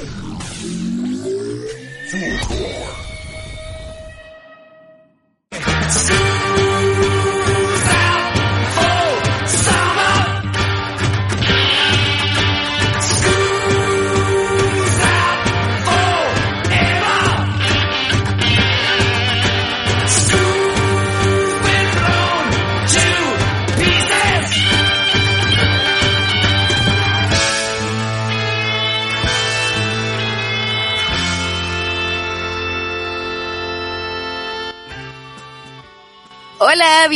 Ugh.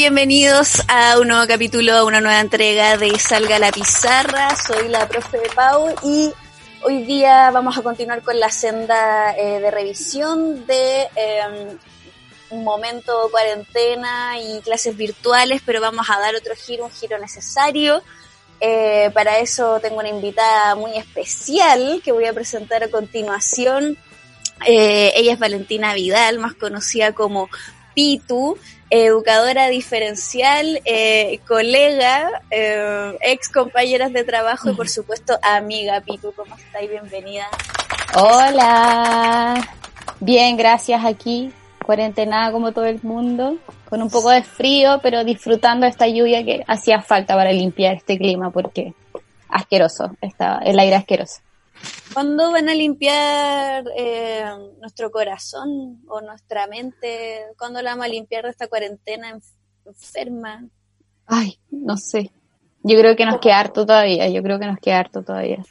Bienvenidos a un nuevo capítulo, a una nueva entrega de Salga la Pizarra. Soy la profe de Pau y hoy día vamos a continuar con la senda eh, de revisión de eh, un momento cuarentena y clases virtuales, pero vamos a dar otro giro, un giro necesario. Eh, para eso tengo una invitada muy especial que voy a presentar a continuación. Eh, ella es Valentina Vidal, más conocida como Pitu educadora diferencial, eh, colega, eh, ex compañeras de trabajo y por supuesto amiga. Pitu, ¿cómo estáis? Bienvenida. Hola, bien, gracias aquí, cuarentenada como todo el mundo, con un poco de frío, pero disfrutando esta lluvia que hacía falta para limpiar este clima porque asqueroso, estaba, el aire asqueroso. ¿Cuándo van a limpiar eh, nuestro corazón o nuestra mente? ¿Cuándo la vamos a limpiar de esta cuarentena enferma? Ay, no sé. Yo creo que nos queda harto todavía. Yo creo que nos queda harto todavía.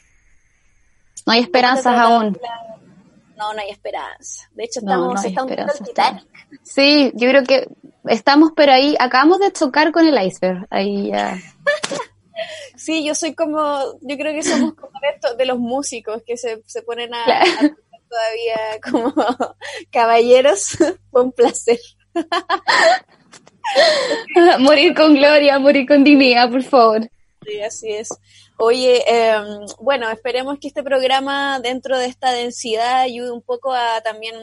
No hay esperanzas aún. No, no hay esperanza. De hecho, estamos, no, no estamos esperanza. Sí, yo creo que estamos, pero ahí acabamos de chocar con el iceberg. Ahí ya. Sí, yo soy como, yo creo que somos como de, estos, de los músicos que se, se ponen a, Claro. a todavía como caballeros, con placer. morir con gloria, morir con dignidad, por favor. Sí, así es. Oye, eh, bueno, esperemos que este programa dentro de esta densidad ayude un poco a también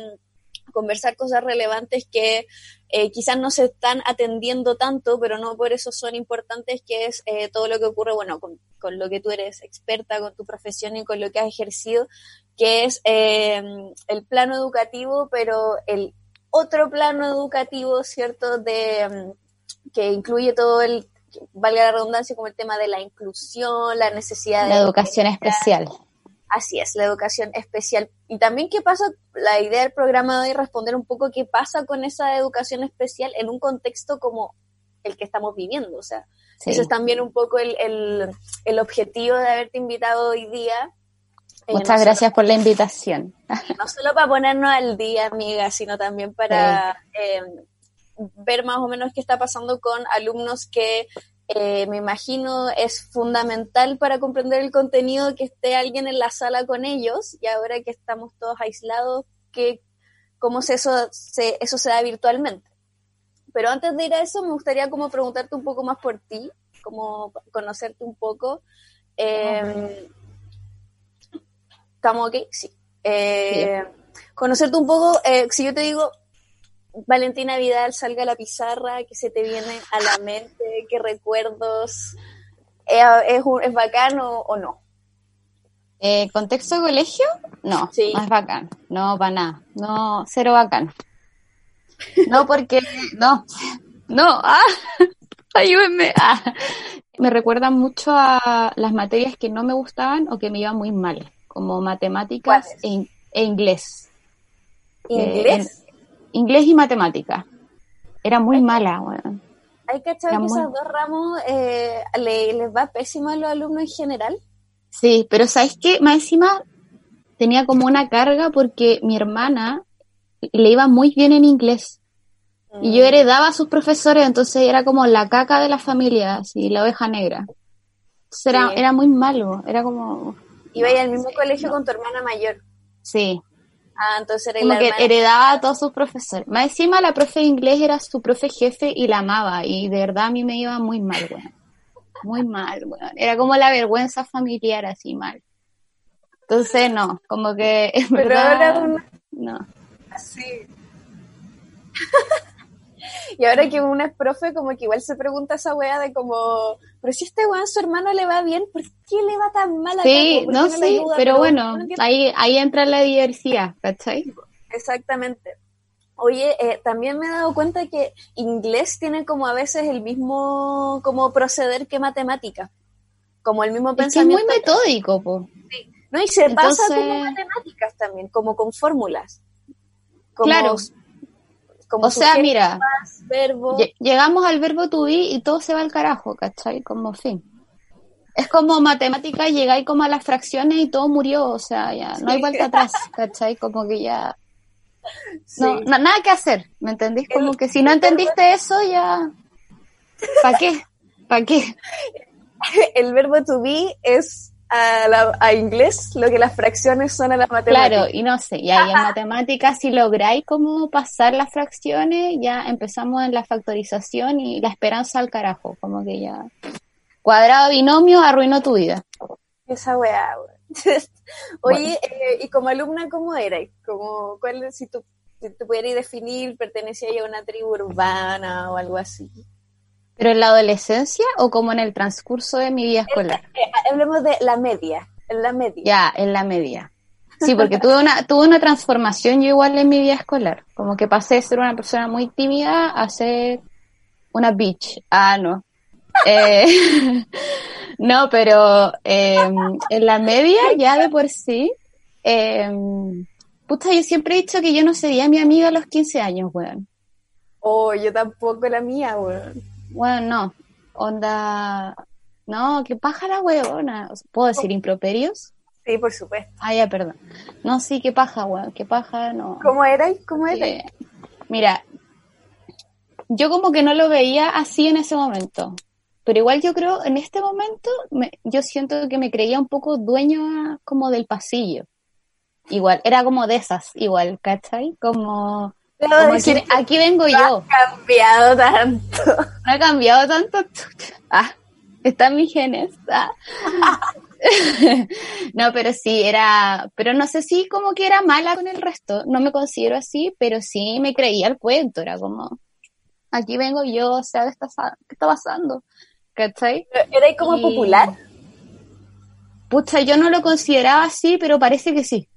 conversar cosas relevantes que eh, quizás no se están atendiendo tanto, pero no por eso son importantes, que es eh, todo lo que ocurre, bueno, con, con, lo que tú eres experta, con tu profesión y con lo que has ejercido, que es eh, el plano educativo, pero el otro plano educativo, ¿cierto? De, um, que incluye todo el, valga la redundancia, como el tema de la inclusión, la necesidad La de... educación especial. Así es, la educación especial. Y también qué pasa, la idea del programa de hoy es responder un poco qué pasa con esa educación especial en un contexto como el que estamos viviendo. O sea, Sí. eso es también un poco el, el, el objetivo de haberte invitado hoy día. Eh, no Muchas gracias por la invitación. no solo para ponernos al día, amiga, sino también para eh, ver más o menos qué está pasando con alumnos que eh, me imagino es fundamental para comprender el contenido que esté alguien en la sala con ellos y ahora que estamos todos aislados, que cómo se eso, se, eso se da virtualmente. Pero antes de ir a eso, me gustaría como preguntarte un poco más por ti, como conocerte un poco. Eh, ¿Estamos ok? Sí. Eh, Conocerte un poco, eh, si yo te digo, Valentina Vidal, salga a la pizarra, ¿qué se te viene a la mente? ¿Qué recuerdos? ¿Es, es, un- es bacano o no? Eh, ¿Contexto de colegio? No, Sí. no es bacán. No, para nada. No, cero bacán. No, porque, no, no, ah, ayúdenme. Ah. Me recuerdan mucho a las materias que no me gustaban o que me iban muy mal, como matemáticas e, in- e inglés. ¿Inglés? Eh, inglés y matemática. Era muy mala, weón. ¿Hay cachado que muy- esos dos ramos eh, le- les va pésimo a los alumnos en general? Sí, pero ¿sabes qué? Más encima tenía como una carga porque mi hermana le iba muy bien en inglés y Mm. yo heredaba a sus profesores, entonces era como la caca de la familia, así, la oveja negra. Entonces era, Sí. era muy malo, era como... Iba al mismo colegio con tu hermana mayor. Sí. Ah, entonces era Como la que hermana. heredaba a todos sus profesores. Más encima la profe de inglés era su profe jefe y la amaba. Y de verdad a mí me iba muy mal, weón. Muy mal, weón. Era como la vergüenza familiar así mal. Entonces no, como que en Pero verdad, ahora una- no. Sí. y ahora que uno es profe, como que igual se pregunta esa wea de como, pero si este weón su hermano le va bien, ¿por qué le va tan mal acá? Sí, ¿Por qué no, le sí, ayuda? pero bueno, no entiendo. ahí, ahí entra la diversidad, ¿cachai? Exactamente. Oye, eh, también me he dado cuenta que inglés tiene como a veces el mismo como proceder que matemática, como el mismo Es que es pensamiento. muy metódico, po. no, y se pasa Entonces- como matemáticas también, como con fórmulas. Como, Claro. Como O sea, mira, llegamos al verbo to be y todo se va al carajo, ¿cachai? Como fin. Es como matemática, llegáis como a las fracciones y todo murió, o sea, ya no hay vuelta atrás, ¿cachai? Como que ya Sí. no, na- nada que hacer, ¿me entendís? Como que si no entendiste eso, ya ¿para qué? ¿Para qué? el verbo to be es a, la- a inglés lo que las fracciones son a la matemática. Claro, y no sé, y ahí en matemáticas, si lográis como pasar las fracciones, ya empezamos en la factorización y la esperanza al carajo, como que ya cuadrado binomio arruinó tu vida. Esa weá. Oye, eh, y como alumna, ¿cómo eras? Como, ¿cuál, si tú si te pudieras definir, pertenecías a una tribu urbana o algo así? ¿Pero en la adolescencia o como en el transcurso de mi vida escolar? Hablemos de la media, en la media. Ya, en la media. Sí, porque tuve una, tuve una transformación yo igual en mi vida escolar. Como que pasé de ser una persona muy tímida a ser una bitch. Ah, no. Eh, no, pero eh, en la media ya de por sí, eh, puta, yo siempre he dicho que yo no sería mi amiga a los 15 años, weón. Oh, yo tampoco la mía, weón. Bueno, no. Onda, no, que paja la sea, ¿Puedo decir improperios? Sí, por supuesto. Ah, ya, perdón. No, sí, qué paja, weón, qué paja, no. ¿Cómo erais? ¿Cómo? Eh, mira, yo como que no lo veía así en ese momento, pero igual yo creo, en este momento, me- yo siento que me creía un poco dueña como del pasillo. Igual, era como de esas, igual, ¿cachai? Como, Debo como decir aquí, aquí vengo yo. ha cambiado tanto. No ha cambiado tanto. Ah, están mis genes. Ah. no, pero sí, era, pero no sé si como que era mala con el resto, no me considero así, pero sí me creía el cuento, era como, aquí vengo yo, o sea, ¿qué está, sa- qué está pasando? ¿Cachai? ¿Erais como Y- popular? Pucha, yo no lo consideraba así, pero parece que sí.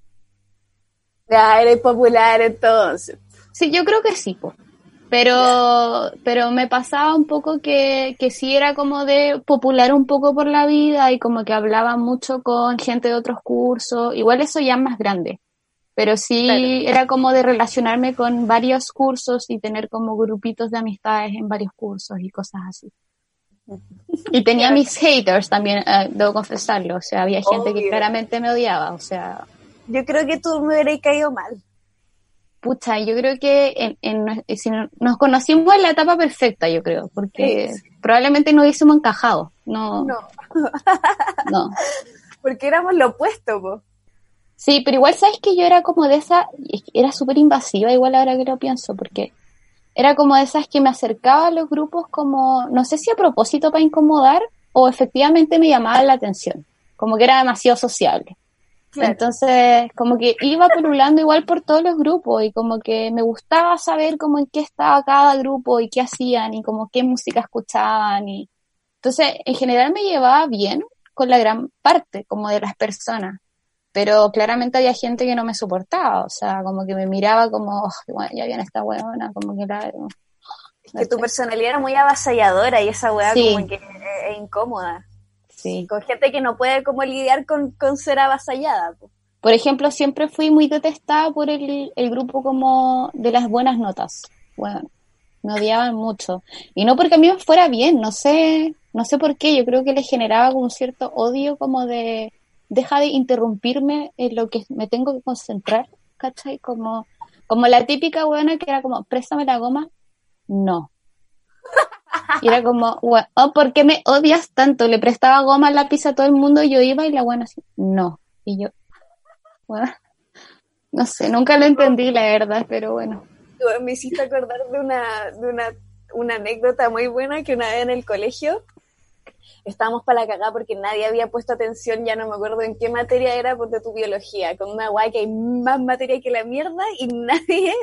Ya, erais popular entonces. Sí, yo creo que sí, po. Pero, pero me pasaba un poco que, que sí era como de popular un poco por la vida y como que hablaba mucho con gente de otros cursos. Igual eso ya es más grande. Pero sí Claro. era como de relacionarme con varios cursos y tener como grupitos de amistades en varios cursos y cosas así. Y tenía mis haters también, eh, debo confesarlo. O sea, había gente que claramente me odiaba. O sea, Yo creo que tú me hubierais caído mal. Pucha, yo creo que en, en nue- si no- nos conocimos en la etapa perfecta, yo creo, porque Sí. probablemente no hubiésemos encajado. No, No, no. porque éramos lo opuesto, po. Sí, pero igual sabes que yo era como de esa, era súper invasiva, igual ahora que lo pienso, porque era como de esas que me acercaba a los grupos como, no sé si a propósito para incomodar o efectivamente me llamaba la atención, como que era demasiado sociable. Claro. Entonces, como que iba pululando igual por todos los grupos y como que me gustaba saber como en qué estaba cada grupo y qué hacían y como qué música escuchaban y entonces en general me llevaba bien con la gran parte como de las personas, pero claramente había gente que no me soportaba, o sea, como que me miraba como, "Oh, bueno, ya viene esta huevona, como que la... Que tu personalidad era muy avasalladora y esa weá Sí. como que es, es incómoda. Sí. Con gente que no puede como lidiar con, con ser avasallada. po. Por ejemplo, siempre fui muy detestada por el, el grupo como de las buenas notas. Bueno, me odiaban mucho. Y no porque a mí me fuera bien, no sé, no sé por qué, yo creo que les generaba como un cierto odio como de, deja de interrumpirme en lo que me tengo que concentrar, ¿cachai? Como, como la típica buena que era como, préstame la goma, no. Y era como, "Gua- oh, ¿por qué me odias tanto? Le prestaba goma, lápiz a todo el mundo, yo iba y la buena así, no. Y yo, bueno, No sé, nunca lo entendí, la verdad, pero bueno. Me hiciste acordar de una, de una, una anécdota muy buena que una vez en el colegio estábamos para la cagada porque nadie había puesto atención, ya no me acuerdo en qué materia era, porque tu biología, con una guay que hay más materia que la mierda y nadie,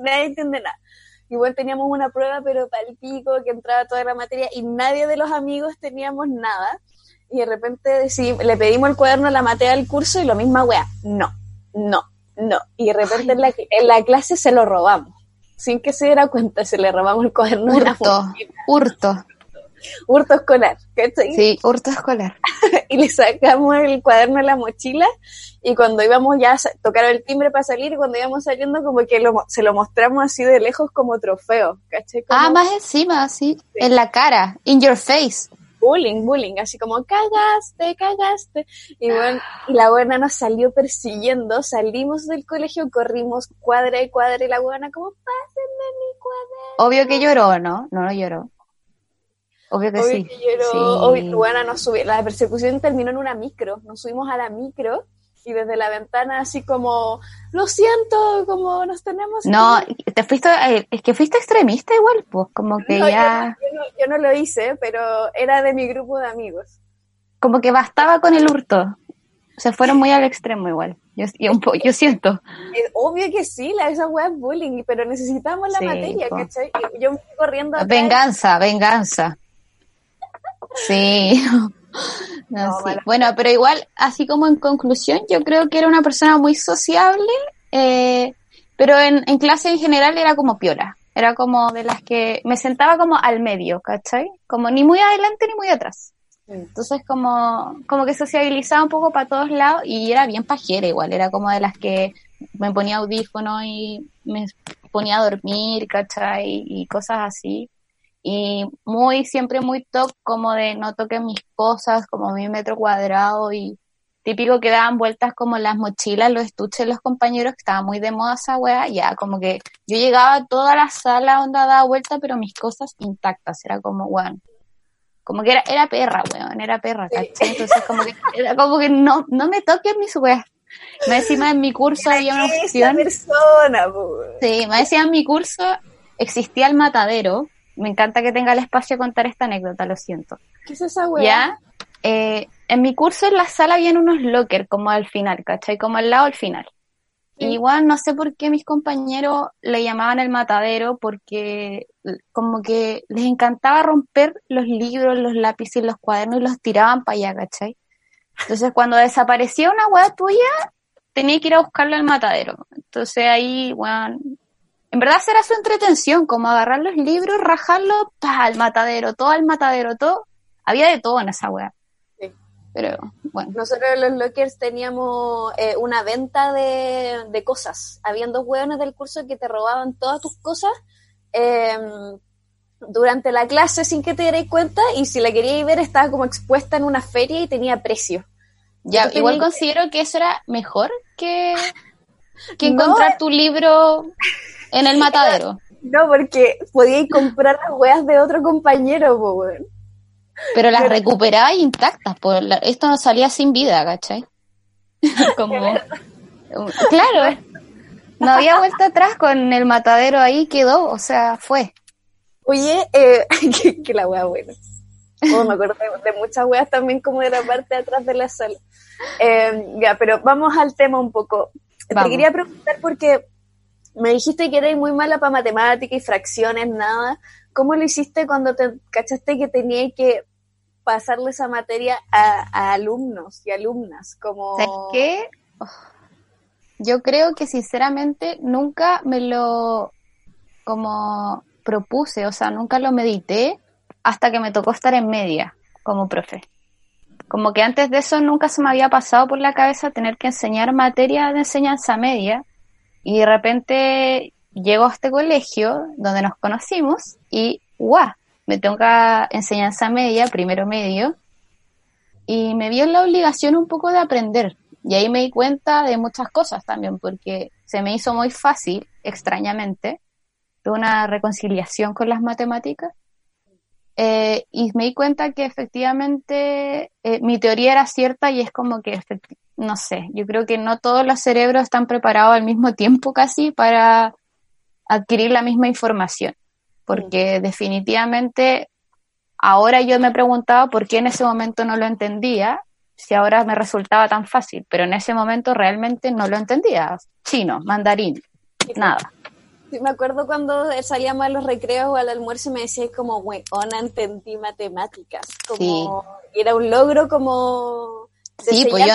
nadie entiende nada. Igual teníamos una prueba, pero para el pico, que entraba toda la materia y nadie de los amigos teníamos nada. Y de repente le pedimos el cuaderno a la materia del curso y lo misma wea, no, no, no. Y de repente en la, en la, clase se lo robamos. Sin que se diera cuenta, se le robamos el cuaderno. Hurto, hurto hurto escolar, ¿cachai? Sí, hurto escolar. y le sacamos el cuaderno a la mochila y cuando íbamos ya a tocar el timbre para salir y cuando íbamos saliendo como que se lo mostramos así de lejos como trofeo, ¿cachai? ah, más encima, así, en la cara, in your face. Bullying, bullying, así como cagaste, cagaste. Y, bueno, y la buena nos salió persiguiendo, salimos del colegio, corrimos cuadra y cuadra y la buena como, pásenme mi cuaderno. Obvio que lloró, ¿no? No, no lloró. Obvio que sí. bueno, nos la persecución terminó en una micro. Nos subimos a la micro y desde la ventana así como, lo siento, como nos tenemos. No, te fuiste, eh, es que fuiste extremista igual, pues, como que ya. Yo no, lo hice, pero era de mi grupo de amigos. Como que bastaba con el hurto. Se fueron muy al extremo igual. Yo, yo, siento. Es obvio que sí, la, esa web es bullying, pero necesitamos la materia, ¿cachai? Yo me fui corriendo. Venganza, venganza. Sí. Bueno, pero igual, así como en conclusión, yo creo que era una persona muy sociable, eh, pero en, en clase en general era como piola. Era como de las que me sentaba como al medio, ¿cachai? Como ni muy adelante ni muy atrás. Entonces como, como que sociabilizaba un poco para todos lados y era bien pajera igual, era como de las que me ponía audífono y me ponía a dormir, ¿cachai? Y cosas así y muy, siempre muy top como de no toquen mis cosas, como mi metro cuadrado y típico que daban vueltas como las mochilas, los estuches de los compañeros, que estaba muy de moda esa wea, ya como que yo llegaba a toda la sala donde daba vuelta, pero mis cosas intactas, era como, weón, como que era, era perra, weón, era perra, ¿cachai? Entonces como que, era como que no, no me toquen mis weas. Me decía en mi curso había una opción. Persona, sí, me decía en mi curso existía el matadero, me encanta que tenga el espacio a contar esta anécdota, lo siento. ¿Qué es esa weá? Ya, eh, en mi curso en la sala habían unos lockers como al final, ¿cachai? Como al lado al final. igual no sé por qué mis compañeros le llamaban el matadero porque como que les encantaba romper los libros, los lápices, los cuadernos y los tiraban para allá, ¿cachai? Entonces cuando desaparecía una weá tuya, tenía que ir a buscarlo al matadero. Entonces ahí, bueno, en verdad será su entretención, como agarrar los libros, rajarlo, pa, al matadero, todo al matadero, todo. Había de todo en esa. Sí. Pero, bueno. Nosotros los lockers teníamos eh, una venta de, cosas. Habían dos hueones del curso que te robaban todas tus cosas em, durante la clase sin que te dierais cuenta y si la queríais ver estaba como expuesta en una feria y tenía precio. Ya, igual considero que eso era mejor que, que encontrar tu libro en el matadero. No, porque podíais comprar las weas de otro compañero, po, Pero las recuperaba intactas, esto no salía sin vida, ¿cachai? Como, claro, no había vuelta atrás con el matadero ahí, quedó, o sea, fue. Oye, eh, que, la wea buena. Oh, me acuerdo de, muchas weas también como de la parte de atrás de la sala. Eh, ya, pero vamos al tema un poco. Te quería preguntar porque me dijiste que eres muy mala para matemáticas y fracciones, nada. ¿Cómo lo hiciste cuando te cachaste que tenía que pasarle esa materia a, alumnos y alumnas? Como... ¿Sabes qué? Yo creo que sinceramente nunca me lo como propuse, o sea, nunca lo medité hasta que me tocó estar en media como profe. Como que antes de eso nunca se me había pasado por la cabeza tener que enseñar materia de enseñanza media y de repente llego a este colegio donde nos conocimos y ¡guau! Me toca enseñanza media, primero medio, y me vi en la obligación un poco de aprender. Y ahí me di cuenta de muchas cosas también, porque se me hizo muy fácil, extrañamente, de una reconciliación con las matemáticas. Eh, y me di cuenta que efectivamente eh, mi teoría era cierta y es como que no sé, yo creo que no todos los cerebros están preparados al mismo tiempo casi para adquirir la misma información, porque definitivamente ahora yo me preguntaba por qué en ese momento no lo entendía, si ahora me resultaba tan fácil, pero en ese momento realmente no lo entendía. Chino, mandarín, nada. Sí, me acuerdo cuando salíamos a los recreos o al almuerzo y me decía como, weona, entendí matemáticas. Como, era un logro como... Sí, pues yo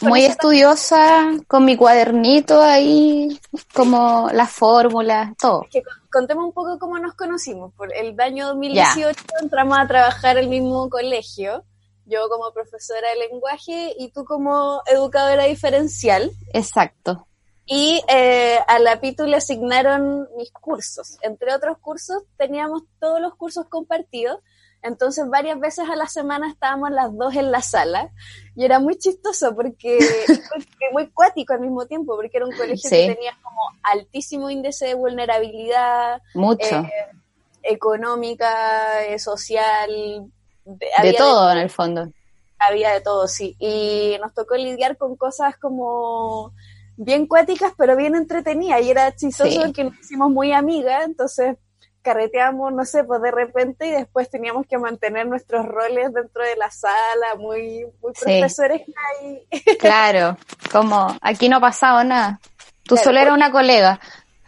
muy estudiosa, con mi cuadernito ahí, como las fórmulas, todo. Que contemos un poco cómo nos conocimos. Por el año 2018 entramos a trabajar en el mismo colegio, yo como profesora de lenguaje y tú como educadora diferencial. Exacto. Y eh, a la PITU le asignaron mis cursos. Entre otros cursos, teníamos todos los cursos compartidos. Entonces, varias veces a la semana estábamos las dos en la sala. Y era muy chistoso porque, muy cuático al mismo tiempo, porque era un colegio que tenía como altísimo índice de vulnerabilidad. Mucho. Eh, económica, eh, social. De, todo en el fondo. Había de todo, sí. Y nos tocó lidiar con cosas como bien cuáticas, pero bien entretenidas. Y era chistoso que nos hicimos muy amigas, entonces carreteamos, no sé, pues de repente y después teníamos que mantener nuestros roles dentro de la sala, muy, muy profesores ahí. Claro, como aquí no ha pasado nada. Tú solo eras una colega.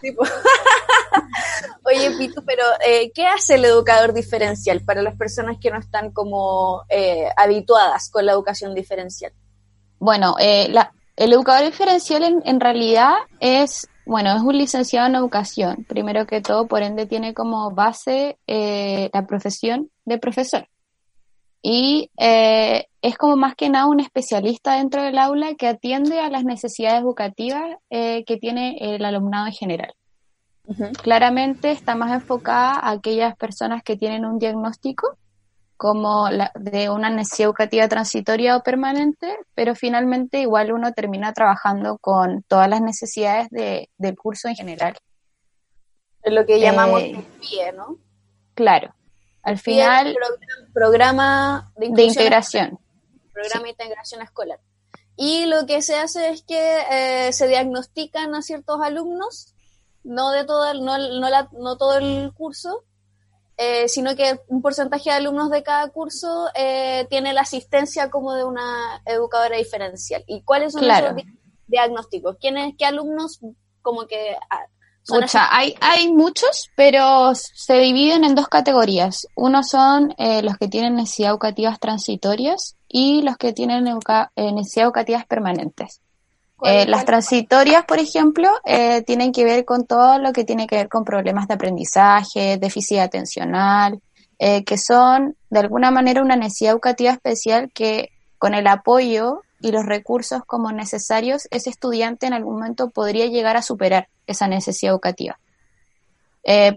Oye, Pitu, pero eh, ¿qué hace el educador diferencial para las personas que no están como eh, habituadas con la educación diferencial? Bueno, eh, la, el educador diferencial en, en, realidad es, bueno, es un licenciado en educación, primero que todo, por ende tiene como base eh, la profesión de profesor. Y eh, es como más que nada un especialista dentro del aula que atiende a las necesidades educativas eh, que tiene el alumnado en general. Claramente está más enfocada a aquellas personas que tienen un diagnóstico como la, de una necesidad educativa transitoria o permanente, pero finalmente igual uno termina trabajando con todas las necesidades de, del curso en general. Es lo que llamamos eh, PIE, ¿no? Claro. Al final... programa de, integración. Programa de integración escolar. Y lo que se hace es que eh, se diagnostican a ciertos alumnos, no de todo no, no, la, no todo el curso, eh, sino que un porcentaje de alumnos de cada curso eh, tiene la asistencia como de una educadora diferencial. ¿Y cuáles son los diagnósticos? ¿Quiénes, ¿Qué alumnos como que... Ah, hay, hay muchos, pero se dividen en dos categorías. Uno son eh, los que tienen necesidades educativas transitorias y los que tienen necesidades educativas permanentes. Eh, las transitorias, por ejemplo, eh, tienen que ver con todo lo que tiene que ver con problemas de aprendizaje, déficit atencional, eh, que son de alguna manera una necesidad educativa especial que con el apoyo y los recursos como necesarios, ese estudiante en algún momento podría llegar a superar esa necesidad educativa.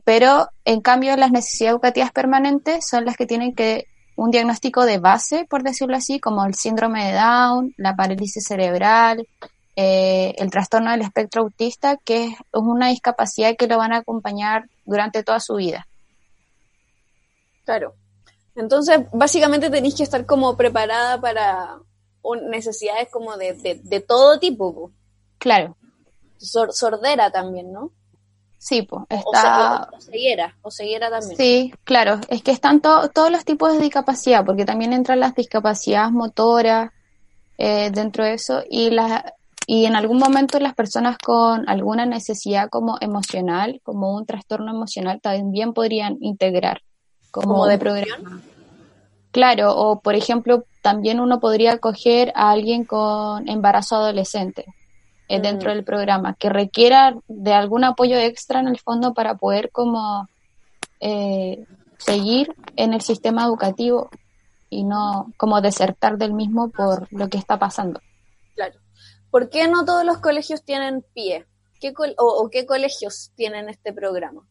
pero en cambio las necesidades educativas permanentes son las que tienen que un diagnóstico de base, por decirlo así, como el síndrome de Down, la parálisis cerebral, eh, el trastorno del espectro autista, que es una discapacidad que lo van a acompañar durante toda su vida. Claro. Entonces, básicamente tenéis que estar como preparada para necesidades como de, de, todo tipo. Claro. sordera también, ¿no? Sí, pues está... O, ceguera, o ceguera también. Sí, claro, es que están todos los tipos de discapacidad, porque también entran las discapacidades motoras eh, dentro de eso, y las y en algún momento las personas con alguna necesidad como emocional, como un trastorno emocional, también podrían integrar como, de programa. Claro, o por ejemplo, también uno podría acoger a alguien con embarazo adolescente eh, dentro mm. del programa, que requiera de algún apoyo extra en el fondo para poder como eh, seguir en el sistema educativo y no como desertar del mismo por lo que está pasando. Claro. ¿Por qué no todos los colegios tienen pie? ¿Qué o, qué colegios tienen este programa?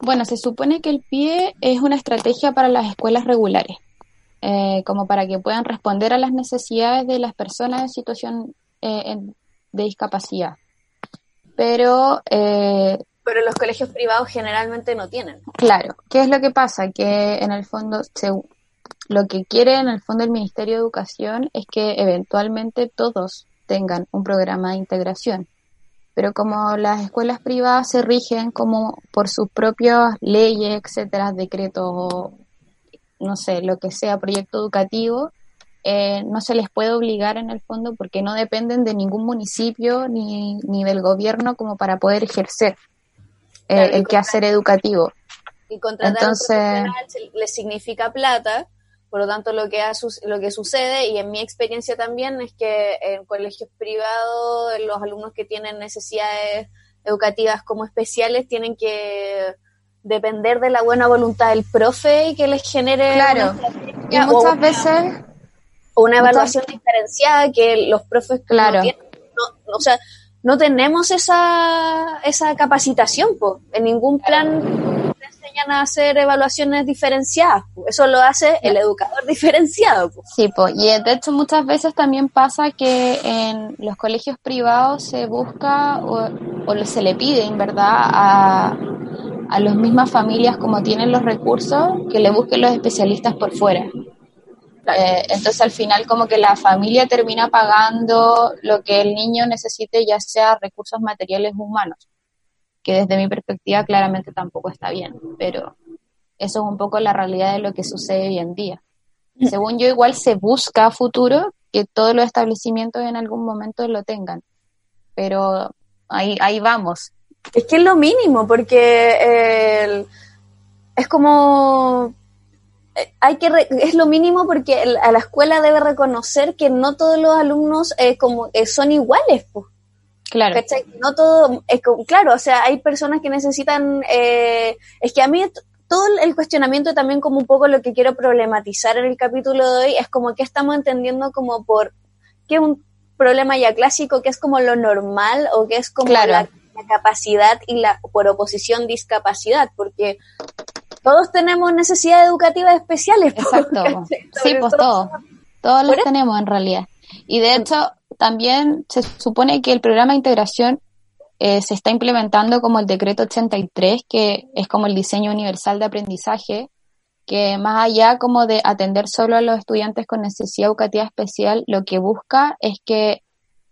Bueno, se supone que el pie es una estrategia para las escuelas regulares, eh, como para que puedan responder a las necesidades de las personas en situación eh, de discapacidad. Pero... Eh, Pero los colegios privados generalmente no tienen. Claro. ¿Qué es lo que pasa? Que en el fondo lo que quiere en el fondo el Ministerio de Educación es que eventualmente todos tengan un programa de integración. Pero como las escuelas privadas se rigen como por sus propias leyes, etcétera, decretos no sé, lo que sea, proyecto educativo, eh, no se les puede obligar en el fondo porque no dependen de ningún municipio ni, ni del gobierno como para poder ejercer eh, el quehacer educativo. Y contratar Entonces, un les significa plata, por lo tanto lo que, lo que sucede, y en mi experiencia también, es que en colegios privados los alumnos que tienen necesidades educativas como especiales tienen que depender de la buena voluntad del profe y que les genere claro. y muchas veces una evaluación diferenciada que los profes claro. no tienen, o sea, no tenemos esa, esa capacitación, pues. En ningún plan a hacer evaluaciones diferenciadas. Eso lo hace el educador diferenciado. Sí, pues. Y de hecho muchas veces también pasa que en los colegios privados se busca o, o se le pide, en verdad, a, a las mismas familias como tienen los recursos que le busquen los especialistas por fuera. Eh, entonces al final como que la familia termina pagando lo que el niño necesite, ya sea recursos materiales humanos, que desde mi perspectiva claramente tampoco está bien, pero eso es un poco la realidad de lo que sucede hoy en día. Mm. Según yo, igual se busca a futuro que todos los establecimientos en algún momento lo tengan, pero ahí, ahí vamos. Es que es lo mínimo, porque es como hay que es lo mínimo porque a la escuela debe reconocer que no todos los alumnos eh, como eh, son iguales pues. Claro no todo es claro o sea hay personas que necesitan eh, es que a mí todo el cuestionamiento también como un poco lo que quiero problematizar en el capítulo de hoy es como que estamos entendiendo como por qué un problema ya clásico que es como lo normal o que es como la capacidad y la por oposición discapacidad porque todos tenemos necesidades educativas especiales. Exacto. sí, pues todos. Todos los tenemos en realidad. Y de hecho, también se supone que el programa de integración eh, se está implementando como el decreto 83, que es como el diseño universal de aprendizaje, que más allá como de atender solo a los estudiantes con necesidad educativa especial, lo que busca es que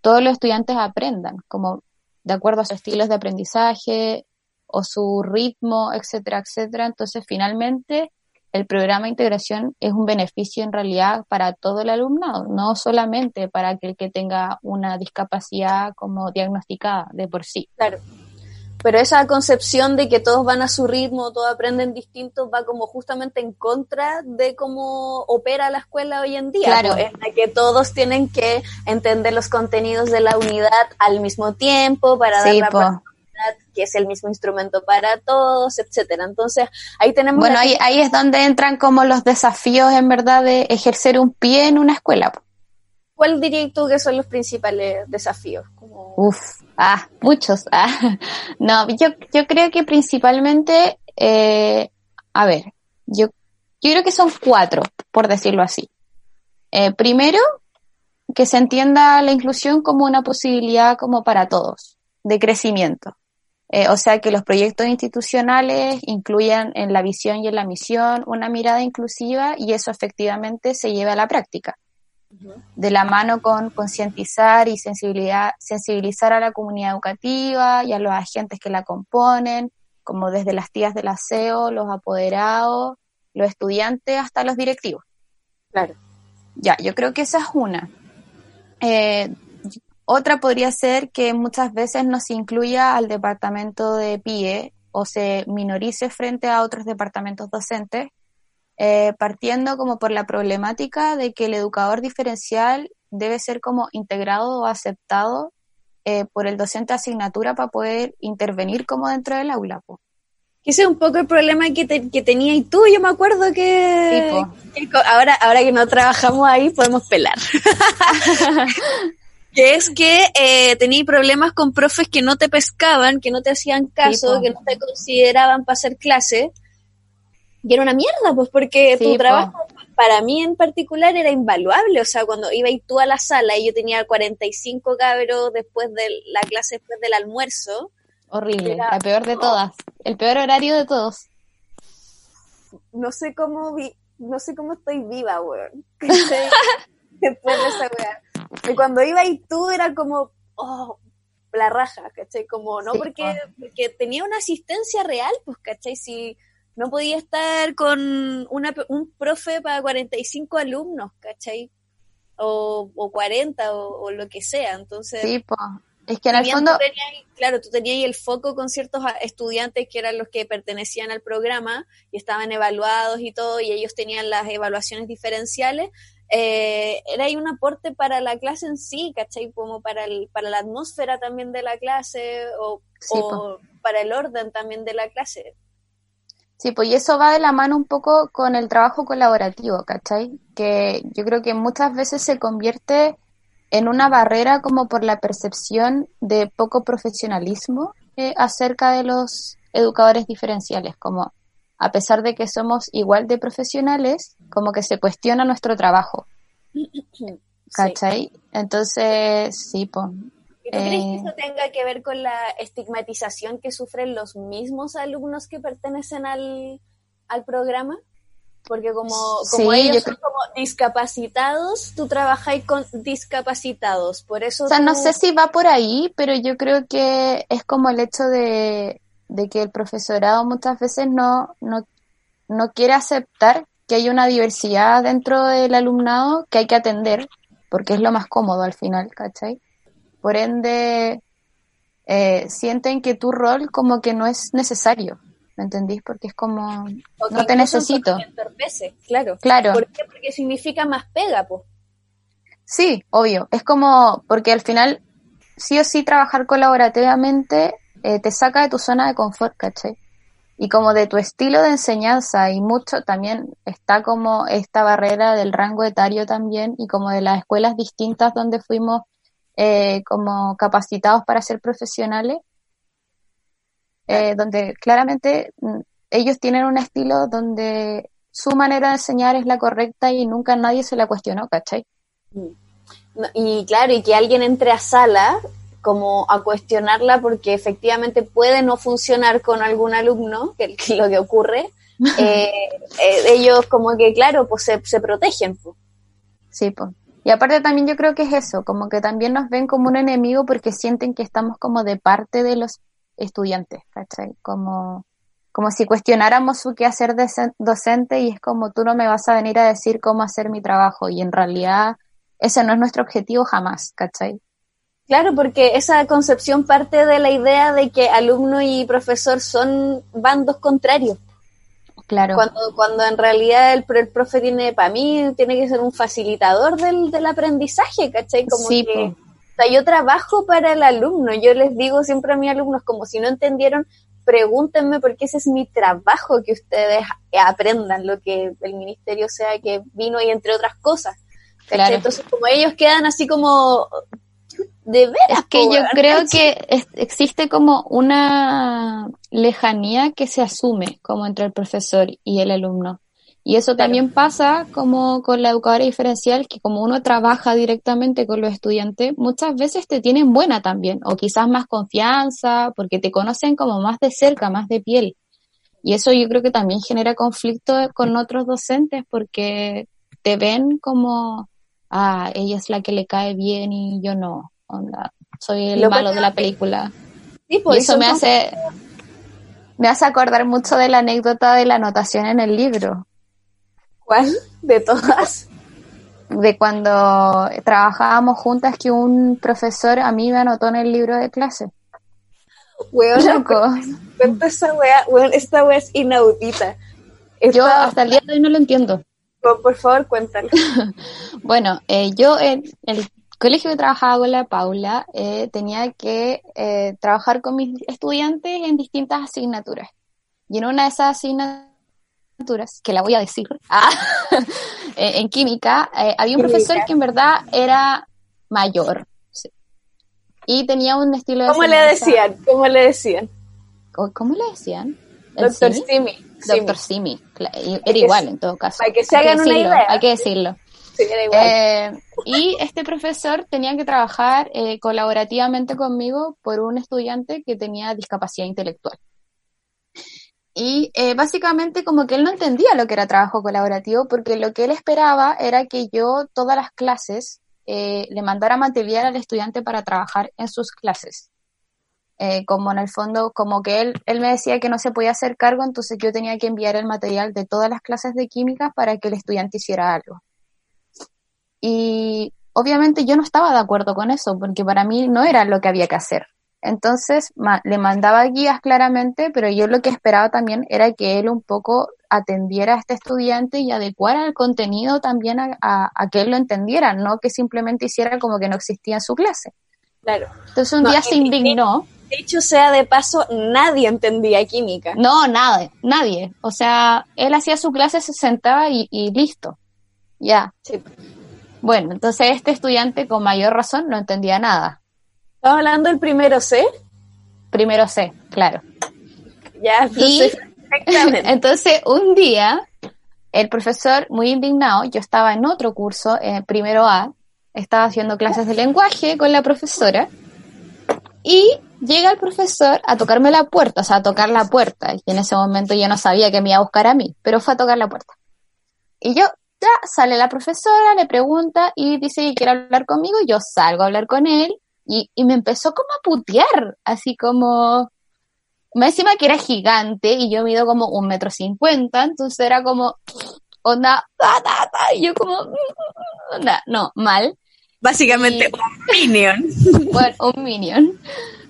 todos los estudiantes aprendan, como de acuerdo a sus estilos de aprendizaje, o su ritmo, etcétera, etcétera. Entonces, finalmente, el programa de integración es un beneficio en realidad para todo el alumnado, no solamente para aquel que tenga una discapacidad como diagnosticada de por sí. Claro. Pero esa concepción de que todos van a su ritmo, todos aprenden distintos, va como justamente en contra de cómo opera la escuela hoy en día. Claro. En la que todos tienen que entender los contenidos de la unidad al mismo tiempo para dar la que es el mismo instrumento para todos, etcétera. Entonces, ahí tenemos... Bueno, ahí, ahí es donde entran como los desafíos, en verdad, de ejercer un pie en una escuela. ¿Cuál dirías tú que son los principales desafíos? Uf, ah, muchos. Ah. No, yo, yo creo que principalmente, eh, a ver, yo, yo creo que son cuatro, por decirlo así. Eh, primero, que se entienda la inclusión como una posibilidad como para todos, de crecimiento. Eh, o sea, que los proyectos institucionales incluyan en la visión y en la misión una mirada inclusiva y eso efectivamente se lleva a la práctica. De la mano con concientizar y sensibilizar a la comunidad educativa y a los agentes que la componen, como desde las tías del aseo, los apoderados, los estudiantes hasta los directivos. Claro. Ya, yo creo que esa es una. Eh, otra podría ser que muchas veces no se incluya al departamento de PIE o se minorice frente a otros departamentos docentes, eh, partiendo como por la problemática de que el educador diferencial debe ser como integrado o aceptado eh, por el docente de asignatura para poder intervenir como dentro del aula. Ese es un poco el problema que, que tenía y tú, yo me acuerdo que, que, ahora, ahora que no trabajamos ahí podemos pelar. que es que eh, tenía problemas con profes que no te pescaban, que no te hacían caso, que no te consideraban para hacer clase. Y era una mierda, pues porque tu trabajo para mí en particular era invaluable. O sea, cuando iba y tú a la sala y yo tenía 45 cabros después de la clase, después del almuerzo. Horrible, la peor de todas. El peor horario de todos. No sé cómo vi no sé cómo estoy viva, weón. Después de esa weá. Y cuando iba y tú era como, oh, la raja, ¿cachai? Como, no, porque, porque tenía una asistencia real, pues, ¿cachai? Si no podía estar con una, un profe para 45 alumnos, ¿cachai? O, o 40 o, o, lo que sea, entonces... Sí, pues. Es que en el fondo... claro, tú tenías el foco con ciertos estudiantes que eran los que pertenecían al programa y estaban evaluados y todo, y ellos tenían las evaluaciones diferenciales, eh, era ahí un aporte para la clase en sí, ¿cachai? Como para, el, para la atmósfera también de la clase o, o para el orden también de la clase. Sí, pues y eso va de la mano un poco con el trabajo colaborativo, ¿cachai? Que yo creo que muchas veces se convierte en una barrera como por la percepción de poco profesionalismo eh, acerca de los educadores diferenciales, como a pesar de que somos igual de profesionales, como que se cuestiona nuestro trabajo. ¿Cachai? Entonces, sí, pues. ¿Y tú crees que eso tenga que ver con la estigmatización que sufren los mismos alumnos que pertenecen al, al programa? Porque como, como ellos son como discapacitados, tú trabajas con discapacitados, por eso... O sea, no sé si va por ahí, pero yo creo que es como el hecho de, de que el profesorado muchas veces no, no, no quiere aceptar que hay una diversidad dentro del alumnado que hay que atender, porque es lo más cómodo al final, ¿cachai? Por ende, eh, sienten que tu rol como que no es necesario, ¿me entendís? Porque es como, no te necesito. claro. Claro. ¿Por qué? Porque significa más pega, pues. Sí, obvio. Es como, porque al final, sí o sí trabajar colaborativamente eh, te saca de tu zona de confort, ¿cachai? Y como de tu estilo de enseñanza y mucho también está como esta barrera del rango etario también y como de las escuelas distintas donde fuimos eh, como capacitados para ser profesionales, eh, donde claramente mm, ellos tienen un estilo donde su manera de enseñar es la correcta y nunca nadie se la cuestionó, ¿cachai? Mm. Y claro, y que alguien entre a sala como a cuestionarla porque efectivamente puede no funcionar con algún alumno, que, es lo que ocurre, eh, eh, ellos como que, claro, pues se, se protegen. Pues. Sí, pues. Y aparte también yo creo que es eso, como que también nos ven como un enemigo porque sienten que estamos como de parte de los estudiantes, ¿cachai? Como, como si cuestionáramos su quehacer docente y es como tú no me vas a venir a decir cómo hacer mi trabajo y en realidad ese no es nuestro objetivo jamás, ¿cachai? Claro, porque esa concepción parte de la idea de que alumno y profesor son bandos contrarios. Claro. Cuando, cuando en realidad el, el profe tiene, para mí, tiene que ser un facilitador del, del aprendizaje, ¿cachai? Como sí, que, o sea, yo trabajo para el alumno, yo les digo siempre a mis alumnos, como si no entendieron, pregúntenme porque ese es mi trabajo, que ustedes aprendan lo que el ministerio sea que vino y entre otras cosas. Claro. Entonces, como ellos quedan así como de veras. Es que yo creo que existe como una lejanía que se asume como entre el profesor y el alumno. Y eso también pasa como con la educadora diferencial, que como uno trabaja directamente con los estudiantes, muchas veces te tienen buena también, o quizás más confianza, porque te conocen como más de cerca, más de piel. Y eso yo creo que también genera conflicto con otros docentes, porque te ven como, ah, ella es la que le cae bien y yo no onda, soy el malo de la película. Sí, pues, y eso me hace, me hace acordar mucho de la anécdota de la anotación en el libro. ¿Cuál? ¿De todas? De cuando trabajábamos juntas que un profesor a mí me anotó en el libro de clase. Weón, esta wea, esta wea es inaudita. Yo hasta el día de hoy no lo entiendo. Por, favor, cuéntalo. bueno, eh, yo en el colegio que trabajaba con la Paula, eh, tenía que eh, trabajar con mis estudiantes en distintas asignaturas. Y en una de esas asignaturas, que la voy a decir, ah, eh, en química, había un profesor que en verdad era mayor. Y tenía un estilo de... ¿Cómo le decían? ¿Cómo le decían? ¿Cómo le decían? Doctor Simi. Doctor Simi. Era igual en todo caso. Para que se hagan una idea. Hay que decirlo. Eh, y este profesor tenía que trabajar eh, colaborativamente conmigo por un estudiante que tenía discapacidad intelectual. Y eh, básicamente como que él no entendía lo que era trabajo colaborativo porque lo que él esperaba era que yo todas las clases le mandara material al estudiante para trabajar en sus clases. Como en el fondo, como que él, él me decía que no se podía hacer cargo, entonces yo tenía que enviar el material de todas las clases de química para que el estudiante hiciera algo. Y obviamente yo no estaba de acuerdo con eso, porque para mí no era lo que había que hacer. Entonces le mandaba guías claramente, pero yo lo que esperaba también era que él un poco atendiera a este estudiante y adecuara el contenido también a, que él lo entendiera, no que simplemente hiciera como que no existía en su clase. Claro. Entonces un día se indignó. De hecho, sea de paso, nadie entendía química. No, nada, nadie. O sea, él hacía su clase, se sentaba y, listo. Ya. Sí. Bueno, entonces este estudiante con mayor razón no entendía nada. ¿Estamos hablando del primero C? Primero C, claro. Ya, y, entonces un día el profesor, muy indignado, yo estaba en otro curso, en primero A, estaba haciendo clases de lenguaje con la profesora, y llega el profesor a tocarme la puerta, o sea, a tocar la puerta, y en ese momento yo no sabía que me iba a buscar a mí, pero fue a tocar la puerta. Y yo ya sale la profesora, le pregunta y dice que quiere hablar conmigo. Yo salgo a hablar con él y, y me empezó como a putear, así como, me encima que era gigante y yo mido como un metro cincuenta, entonces era como, onda, y yo como, onda, no, mal. Básicamente un minion. Bueno, un minion.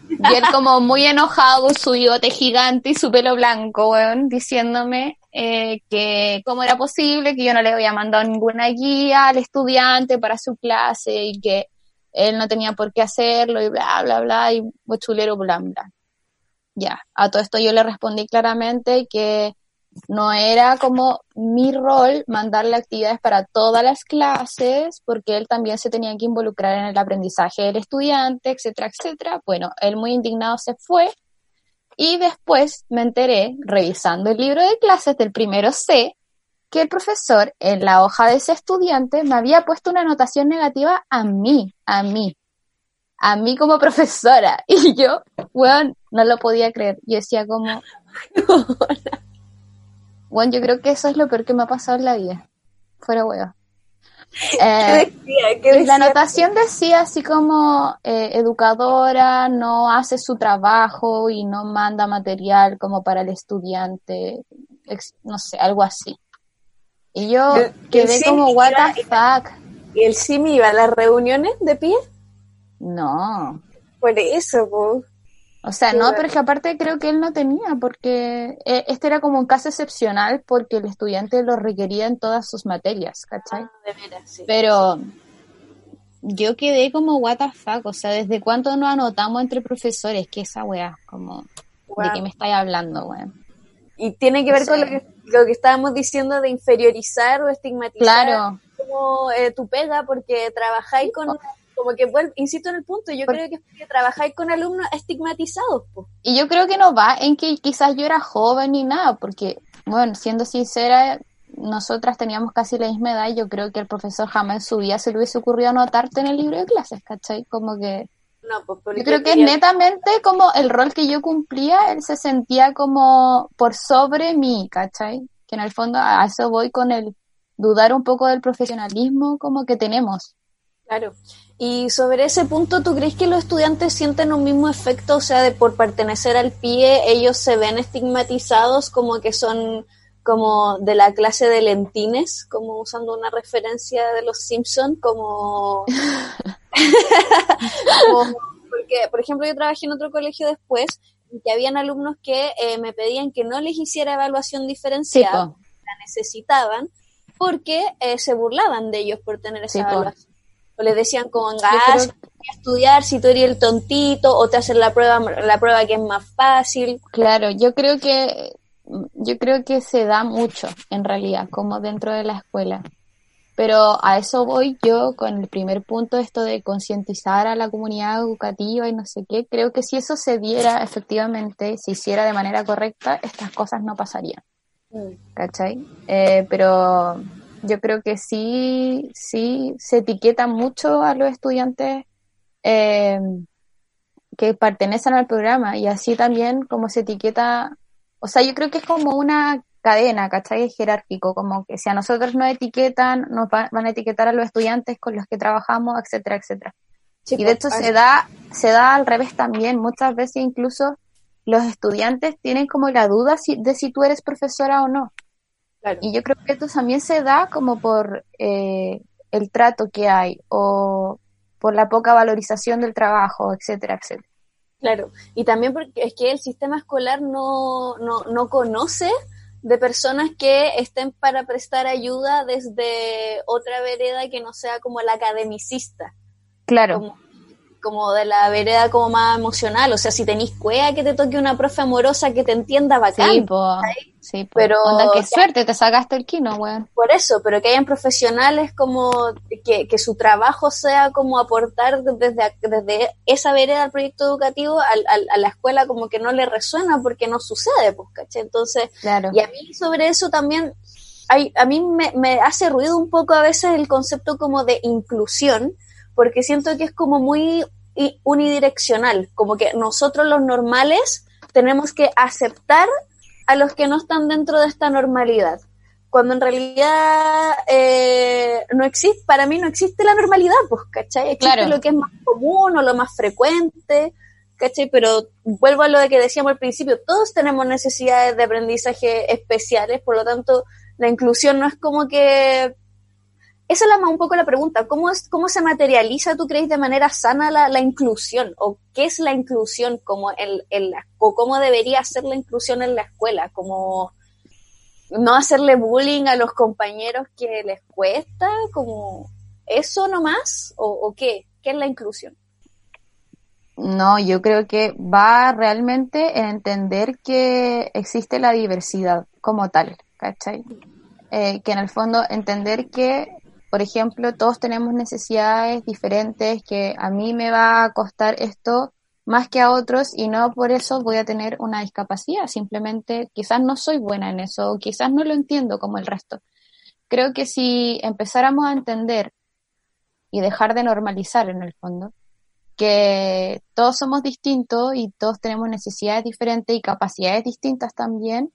Y él como muy enojado su bigote gigante y su pelo blanco, weón, diciéndome eh, que cómo era posible que yo no le había mandado ninguna guía al estudiante para su clase y que él no tenía por qué hacerlo y bla, bla, bla, y chulero, bla, bla. Ya, a todo esto yo le respondí claramente que no era como mi rol mandarle actividades para todas las clases, porque él también se tenía que involucrar en el aprendizaje del estudiante, etcétera, etcétera. Bueno, él muy indignado se fue y después me enteré, revisando el libro de clases del primero C, que el profesor en la hoja de ese estudiante me había puesto una anotación negativa a mí, a mí, a mí como profesora. Y yo, bueno, no lo podía creer. Yo decía como, bueno, yo creo que eso es lo peor que me ha pasado en la vida. Fuera huevo. Eh, La anotación decía así como eh, educadora no hace su trabajo y no manda material como para el estudiante, no sé, algo así. Y yo quedé como, what the fuck. ¿Y el Simi iba a las reuniones de pie? No. Por eso, pues. O sea, no, pero es que aparte creo que él no tenía, porque eh, este era como un caso excepcional porque el estudiante lo requería en todas sus materias, ¿cachai? Ah, de veras, sí. Pero yo quedé como, what the fuck, o sea, ¿desde cuánto nos anotamos entre profesores? ¿Qué esa weá? Como, ¿de qué me estáis hablando, weón? Y tiene que ver con lo que, lo que estábamos diciendo de inferiorizar o estigmatizar claro. como eh, tu pega, porque trabajáis con como que insisto en el punto, yo creo que es porque trabajáis con alumnos estigmatizados. Y yo creo que no va en que quizás yo era joven ni nada, porque, bueno, siendo sincera, nosotras teníamos casi la misma edad y yo creo que el profesor jamás en su vida se le hubiese ocurrido anotarte en el libro de clases, ¿cachai? Como que... No, pues yo creo que netamente como el rol que yo cumplía, él se sentía como por sobre mí, ¿cachai? Que en el fondo a eso voy con el dudar un poco del profesionalismo como que tenemos. Claro. Y sobre ese punto, ¿tú crees que los estudiantes sienten un mismo efecto? O sea, de por pertenecer al PIE, ellos se ven estigmatizados como que son como de la clase de lentines, como usando una referencia de los Simpson, como... porque, por ejemplo, yo trabajé en otro colegio después, que habían alumnos que eh, me pedían que no les hiciera evaluación diferenciada, la necesitaban, porque eh, se burlaban de ellos por tener esa evaluación o les decían como, gas, estudiar si tú eres el tontito, o te hacen la prueba, la prueba que es más fácil. Claro, yo creo que, yo creo que se da mucho, en realidad, como dentro de la escuela. Pero a eso voy yo con el primer punto, esto de concientizar a la comunidad educativa y no sé qué. Creo que si eso se diera efectivamente, se hiciera de manera correcta, estas cosas no pasarían. Mm. ¿Cachai? Eh, pero yo creo que sí, sí se etiqueta mucho a los estudiantes eh, que pertenecen al programa y así también como se etiqueta, o sea, yo creo que es como una cadena, ¿cachai? Es jerárquico, como que si a nosotros nos etiquetan, nos van a etiquetar a los estudiantes con los que trabajamos, etcétera, etcétera. y de pues, hecho se da, se da al revés también, muchas veces incluso los estudiantes tienen como la duda de si tú eres profesora o no. Y yo creo que esto también se da como por eh, el trato que hay o por la poca valorización del trabajo, etcétera, etcétera. Claro, y también porque es que el sistema escolar no, no, no conoce de personas que estén para prestar ayuda desde otra vereda que no sea como la academicista. Claro como de la vereda como más emocional, o sea, si tenéis cuea que te toque una profe amorosa que te entienda bacán. Sí, sí pero qué suerte, te sacaste el kino, weón. Por eso, pero que hayan profesionales como que, que su trabajo sea como aportar desde, desde esa vereda al proyecto educativo a la escuela como que no le resuena porque no sucede, pues, ¿caché? Entonces, claro. y a mí sobre eso también hay, a mí me, me hace ruido un poco a veces el concepto como de inclusión, porque siento que es como muy unidireccional, como que nosotros los normales tenemos que aceptar a los que no están dentro de esta normalidad. Cuando en realidad eh, no existe, para mí no existe la normalidad, pues, ¿cachai? Existe lo que es más común o lo más frecuente, ¿cachai? Pero vuelvo a lo de que decíamos al principio, todos tenemos necesidades de aprendizaje especiales, por lo tanto, la inclusión no es como que esa es la, un poco la pregunta. ¿Cómo, es, ¿Cómo se materializa, tú crees, de manera sana la, la inclusión? ¿O qué es la inclusión como en la, o cómo debería ser la inclusión en la escuela? Como no hacerle bullying a los compañeros que les cuesta, como eso nomás, o, o qué? ¿Qué es la inclusión? No, yo creo que va realmente en entender que existe la diversidad como tal, ¿cachai? Eh, que en el fondo entender que por ejemplo, todos tenemos necesidades diferentes, que a mí me va a costar esto más que a otros y no por eso voy a tener una discapacidad, simplemente quizás no soy buena en eso, o quizás no lo entiendo como el resto. Creo que si empezáramos a entender y dejar de normalizar en el fondo, que todos somos distintos y todos tenemos necesidades diferentes y capacidades distintas también,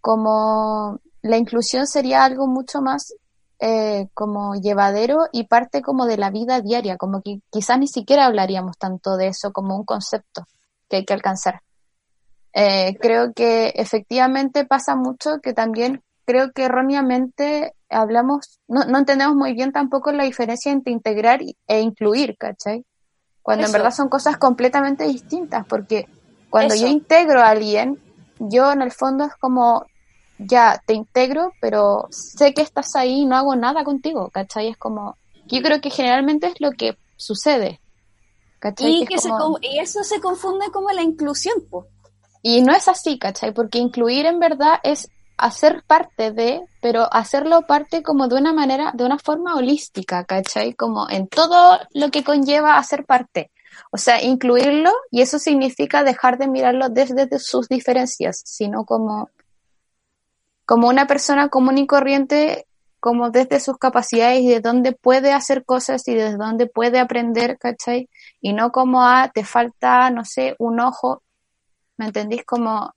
como la inclusión sería algo mucho más eh, como llevadero y parte como de la vida diaria, como que quizás ni siquiera hablaríamos tanto de eso como un concepto que hay que alcanzar. Eh, creo que efectivamente pasa mucho que también creo que erróneamente hablamos, no, no entendemos muy bien tampoco la diferencia entre integrar e incluir, ¿cachai? Cuando en verdad son cosas completamente distintas, porque cuando yo integro a alguien, yo en el fondo es como ya te integro, pero sé que estás ahí y no hago nada contigo, ¿cachai? Es como, yo creo que generalmente es lo que sucede. ¿cachai? Y, que y eso se confunde como la inclusión, pues. Y no es así, ¿cachai? Porque incluir en verdad es hacer parte de, pero hacerlo parte como de una manera, de una forma holística, ¿cachai? Como en todo lo que conlleva hacer parte. O sea, incluirlo y eso significa dejar de mirarlo desde sus diferencias, sino como como una persona común y corriente, como desde sus capacidades y de dónde puede hacer cosas y desde dónde puede aprender, ¿cachai? Y no como a ah, te falta, no sé, un ojo, ¿me entendís? Como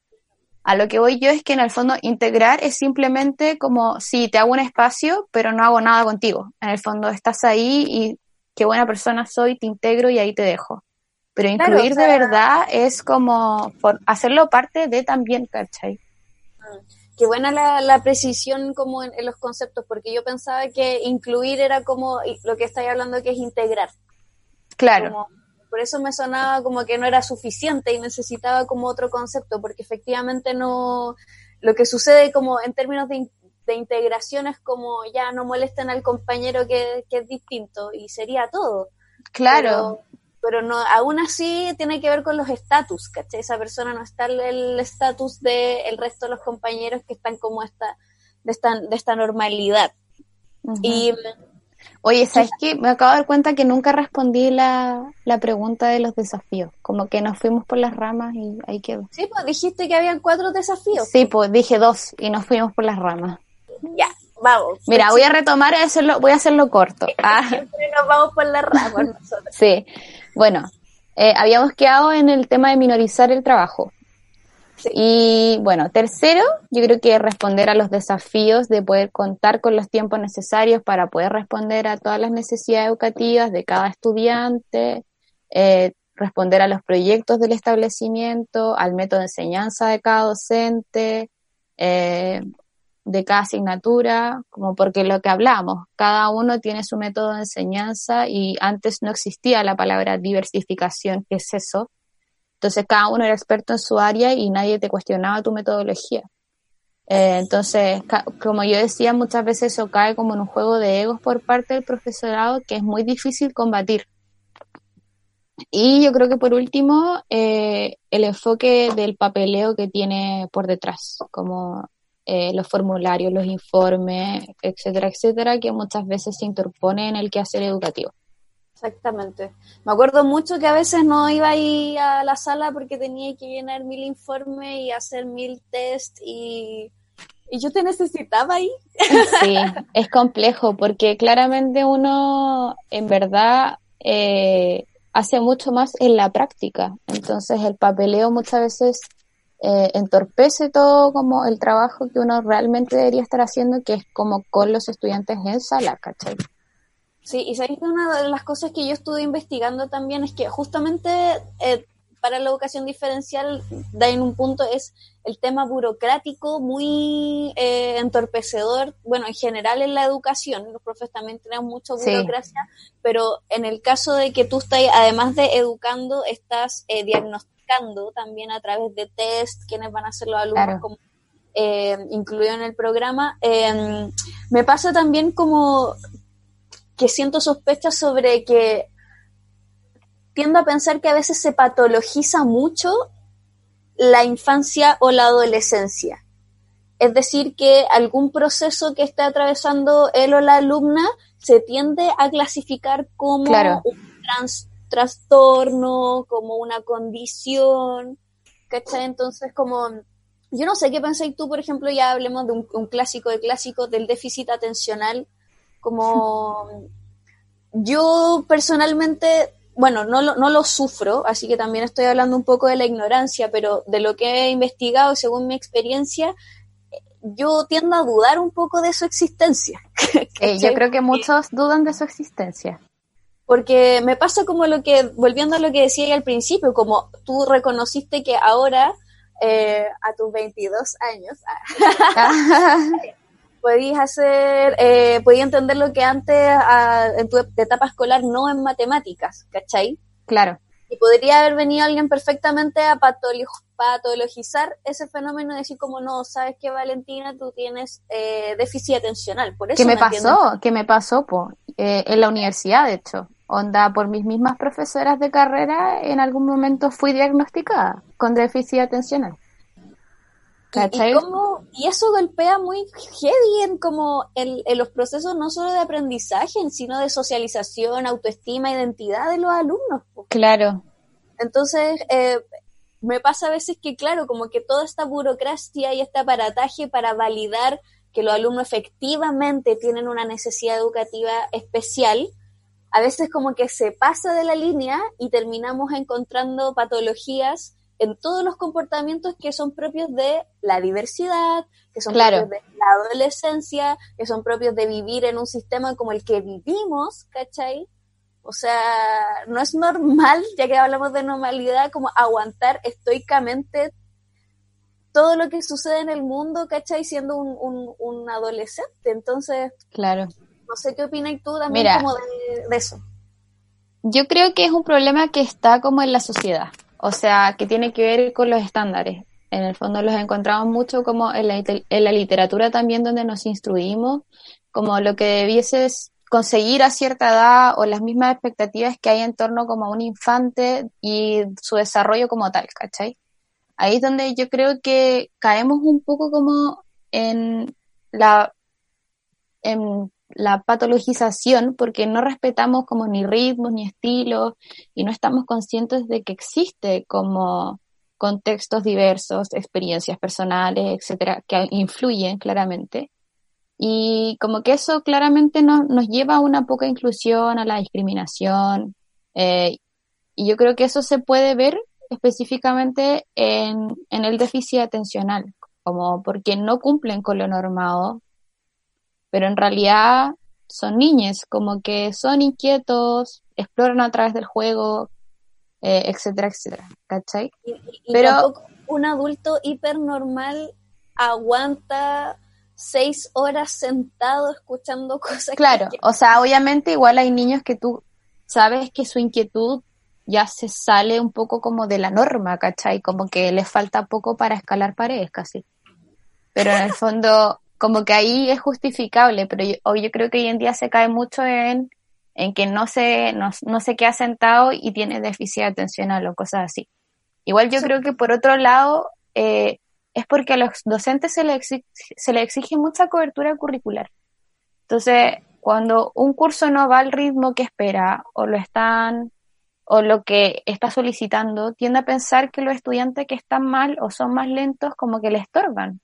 a lo que voy yo es que en el fondo integrar es simplemente como si te hago un espacio, pero no hago nada contigo. En el fondo estás ahí y qué buena persona soy, te integro y ahí te dejo. Pero incluir de verdad es como hacerlo parte de también, ¿cachai? Qué buena la, precisión como en, los conceptos, porque yo pensaba que incluir era como lo que estáis hablando que es integrar. Claro. por eso me sonaba como que no era suficiente y necesitaba como otro concepto, porque efectivamente no, lo que sucede como en términos de, integración es como ya no molesten al compañero que, es distinto y sería todo. Claro pero no, aún así tiene que ver con los estatus, ¿cachai? Esa persona no está en el estatus del resto de los compañeros que están como esta, de esta, de esta normalidad. Y Oye, ¿sabes qué? Me acabo de dar cuenta que nunca respondí la, la, pregunta de los desafíos. Como que nos fuimos por las ramas y ahí quedó. Sí, pues dijiste que habían cuatro desafíos. Sí, pues dije dos y nos fuimos por las ramas. Ya, vamos. Mira, voy a retomar y hacerlo, voy a hacerlo corto. Ah. Siempre nos vamos por las ramas nosotros. sí. Bueno, eh, habíamos quedado en el tema de minorizar el trabajo. Y bueno, tercero, yo creo que responder a los desafíos de poder contar con los tiempos necesarios para poder responder a todas las necesidades educativas de cada estudiante, eh, responder a los proyectos del establecimiento, al método de enseñanza de cada docente, eh, de cada asignatura, como porque lo que hablamos, cada uno tiene su método de enseñanza y antes no existía la palabra diversificación, ¿qué es eso? Entonces cada uno era experto en su área y nadie te cuestionaba tu metodología. Eh, entonces, como yo decía, muchas veces eso cae como en un juego de egos por parte del profesorado que es muy difícil combatir. Y yo creo que por último, eh, el enfoque del papeleo que tiene por detrás, como eh, los formularios, los informes, etcétera, etcétera, que muchas veces se interpone en el quehacer educativo. Exactamente. Me acuerdo mucho que a veces no iba a ir a la sala porque tenía que llenar mil informes y hacer mil test y, y yo te necesitaba ahí. Sí, es complejo porque claramente uno en verdad eh, hace mucho más en la práctica. Entonces el papeleo muchas veces eh, entorpece todo como el trabajo que uno realmente debería estar haciendo, que es como con los estudiantes en sala, ¿cachai? Sí, y sabéis que una de las cosas que yo estuve investigando también es que justamente eh, para la educación diferencial da en un punto es el tema burocrático muy eh, entorpecedor, bueno, en general en la educación, los profes también tenemos mucha burocracia, pero en el caso de que tú estás, además de educando, estás eh, diagnosticando también a través de test, quienes van a ser los alumnos como, eh, incluido en el programa. Em, me pasa también como que siento sospechas sobre que tiendo a pensar que a veces se patologiza mucho la infancia o la adolescencia. Es decir, que algún proceso que esté atravesando él o la alumna se tiende a clasificar como un trastorno trastorno, como una condición, ¿cachai? Entonces, como, yo no sé qué pensáis tú, por ejemplo, ya hablemos de un, clásico de clásicos, del déficit atencional, como yo personalmente, bueno, no lo, no lo sufro, así que también estoy hablando un poco de la ignorancia, pero de lo que he investigado según mi experiencia, yo tiendo a dudar un poco de su existencia. yo creo que muchos dudan de su existencia. Porque me pasa como lo que, volviendo a lo que decía al principio, como tú reconociste que ahora, eh, a tus 22 años, podías hacer, eh, podías entender lo que antes en tu etapa escolar no en matemáticas, ¿cachai? Claro. Y podría haber venido alguien perfectamente a patologizar ese fenómeno y decir como no, sabes que Valentina, tú tienes eh, déficit atencional. Por eso ¿Qué me, pasó? ¿Qué me pasó? Po? Eh, en la universidad, de hecho. Onda, por mis mismas profesoras de carrera, en algún momento fui diagnosticada con déficit atencional. ¿Y, cómo, y, eso golpea muy heavy en como en, los procesos no solo de aprendizaje, sino de socialización, autoestima, identidad de los alumnos. Claro. Entonces, eh, me pasa a veces que, claro, como que toda esta burocracia y este aparataje para validar que los alumnos efectivamente tienen una necesidad educativa especial, a veces como que se pasa de la línea y terminamos encontrando patologías en todos los comportamientos que son propios de la diversidad, que son propios de la adolescencia, que son propios de vivir en un sistema como el que vivimos, ¿cachai? O sea, no es normal, ya que hablamos de normalidad, como aguantar estoicamente todo lo que sucede en el mundo, ¿cachai? Siendo un, un adolescente. Entonces, claro. No sé qué opinas tú también como de, eso. Yo creo que es un problema que está como en la sociedad, o sea, que tiene que ver con los estándares. En el fondo los encontramos mucho como en la, en la literatura también donde nos instruimos, como lo que debieses conseguir a cierta edad o las mismas expectativas que hay en torno como a un infante y su desarrollo como tal, ¿cachai? Ahí es donde yo creo que caemos un poco como en la en la patologización porque no respetamos como ni ritmos ni estilos y no estamos conscientes de que existe como contextos diversos, experiencias personales, etcétera, que influyen claramente. Y como que eso claramente no, nos lleva a una poca inclusión, a la discriminación. Eh, y yo creo que eso se puede ver específicamente en, en el déficit atencional, como porque no cumplen con lo normado, pero en realidad son niños, como que son inquietos, exploran a través del juego, eh, etcétera, etcétera, ¿cachai? pero un adulto hipernormal aguanta seis horas sentado escuchando cosas. Claro, o sea, obviamente igual hay niños que tú sabes que su inquietud ya se sale un poco como de la norma, ¿cachai? Como que les falta poco para escalar paredes casi. Pero en el fondo, como que ahí es justificable, pero yo, yo creo que hoy en día se cae mucho en, en que no se, no, no se queda sentado y tiene déficit atencional o cosas así. Igual yo creo que por otro lado, eh, es porque a los docentes se les, exige, se le exige mucha cobertura curricular. Entonces, cuando un curso no va al ritmo que espera o lo están o lo que está solicitando, tiende a pensar que los estudiantes que están mal o son más lentos como que le estorban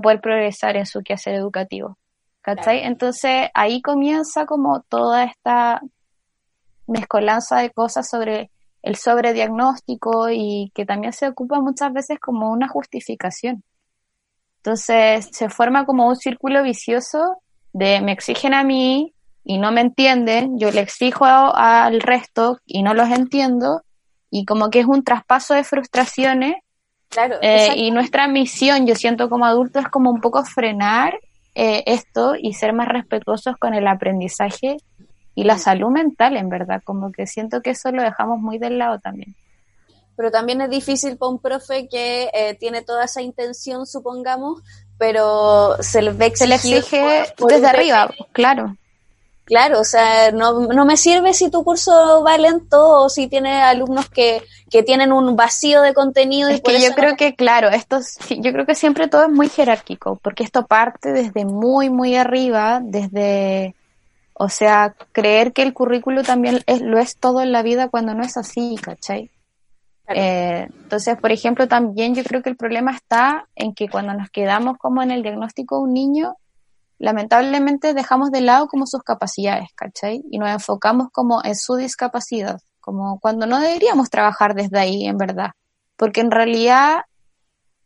poder progresar en su quehacer educativo. ¿Cachai? Entonces ahí comienza como toda esta mezcolanza de cosas sobre el sobrediagnóstico y que también se ocupa muchas veces como una justificación. Entonces se forma como un círculo vicioso de me exigen a mí y no me entienden, yo le exijo al resto y no los entiendo y como que es un traspaso de frustraciones Claro, eh, y nuestra misión, yo siento como adulto, es como un poco frenar eh, esto y ser más respetuosos con el aprendizaje y la salud mental, en verdad, como que siento que eso lo dejamos muy del lado también. Pero también es difícil para un profe que eh, tiene toda esa intención, supongamos, pero se le, ve se le exige desde arriba, claro. Claro, o sea, no, no me sirve si tu curso va lento o si tiene alumnos que, que tienen un vacío de contenido. Es que yo creo que, claro, esto, yo creo que siempre todo es muy jerárquico, porque esto parte desde muy, muy arriba, desde o sea, creer que el currículo también es, lo es todo en la vida cuando no es así, ¿cachai? Eh, entonces, por ejemplo, también yo creo que el problema está en que cuando nos quedamos como en el diagnóstico de un niño, lamentablemente dejamos de lado como sus capacidades, ¿cachai? Y nos enfocamos como en su discapacidad, como cuando no deberíamos trabajar desde ahí, en verdad. Porque en realidad,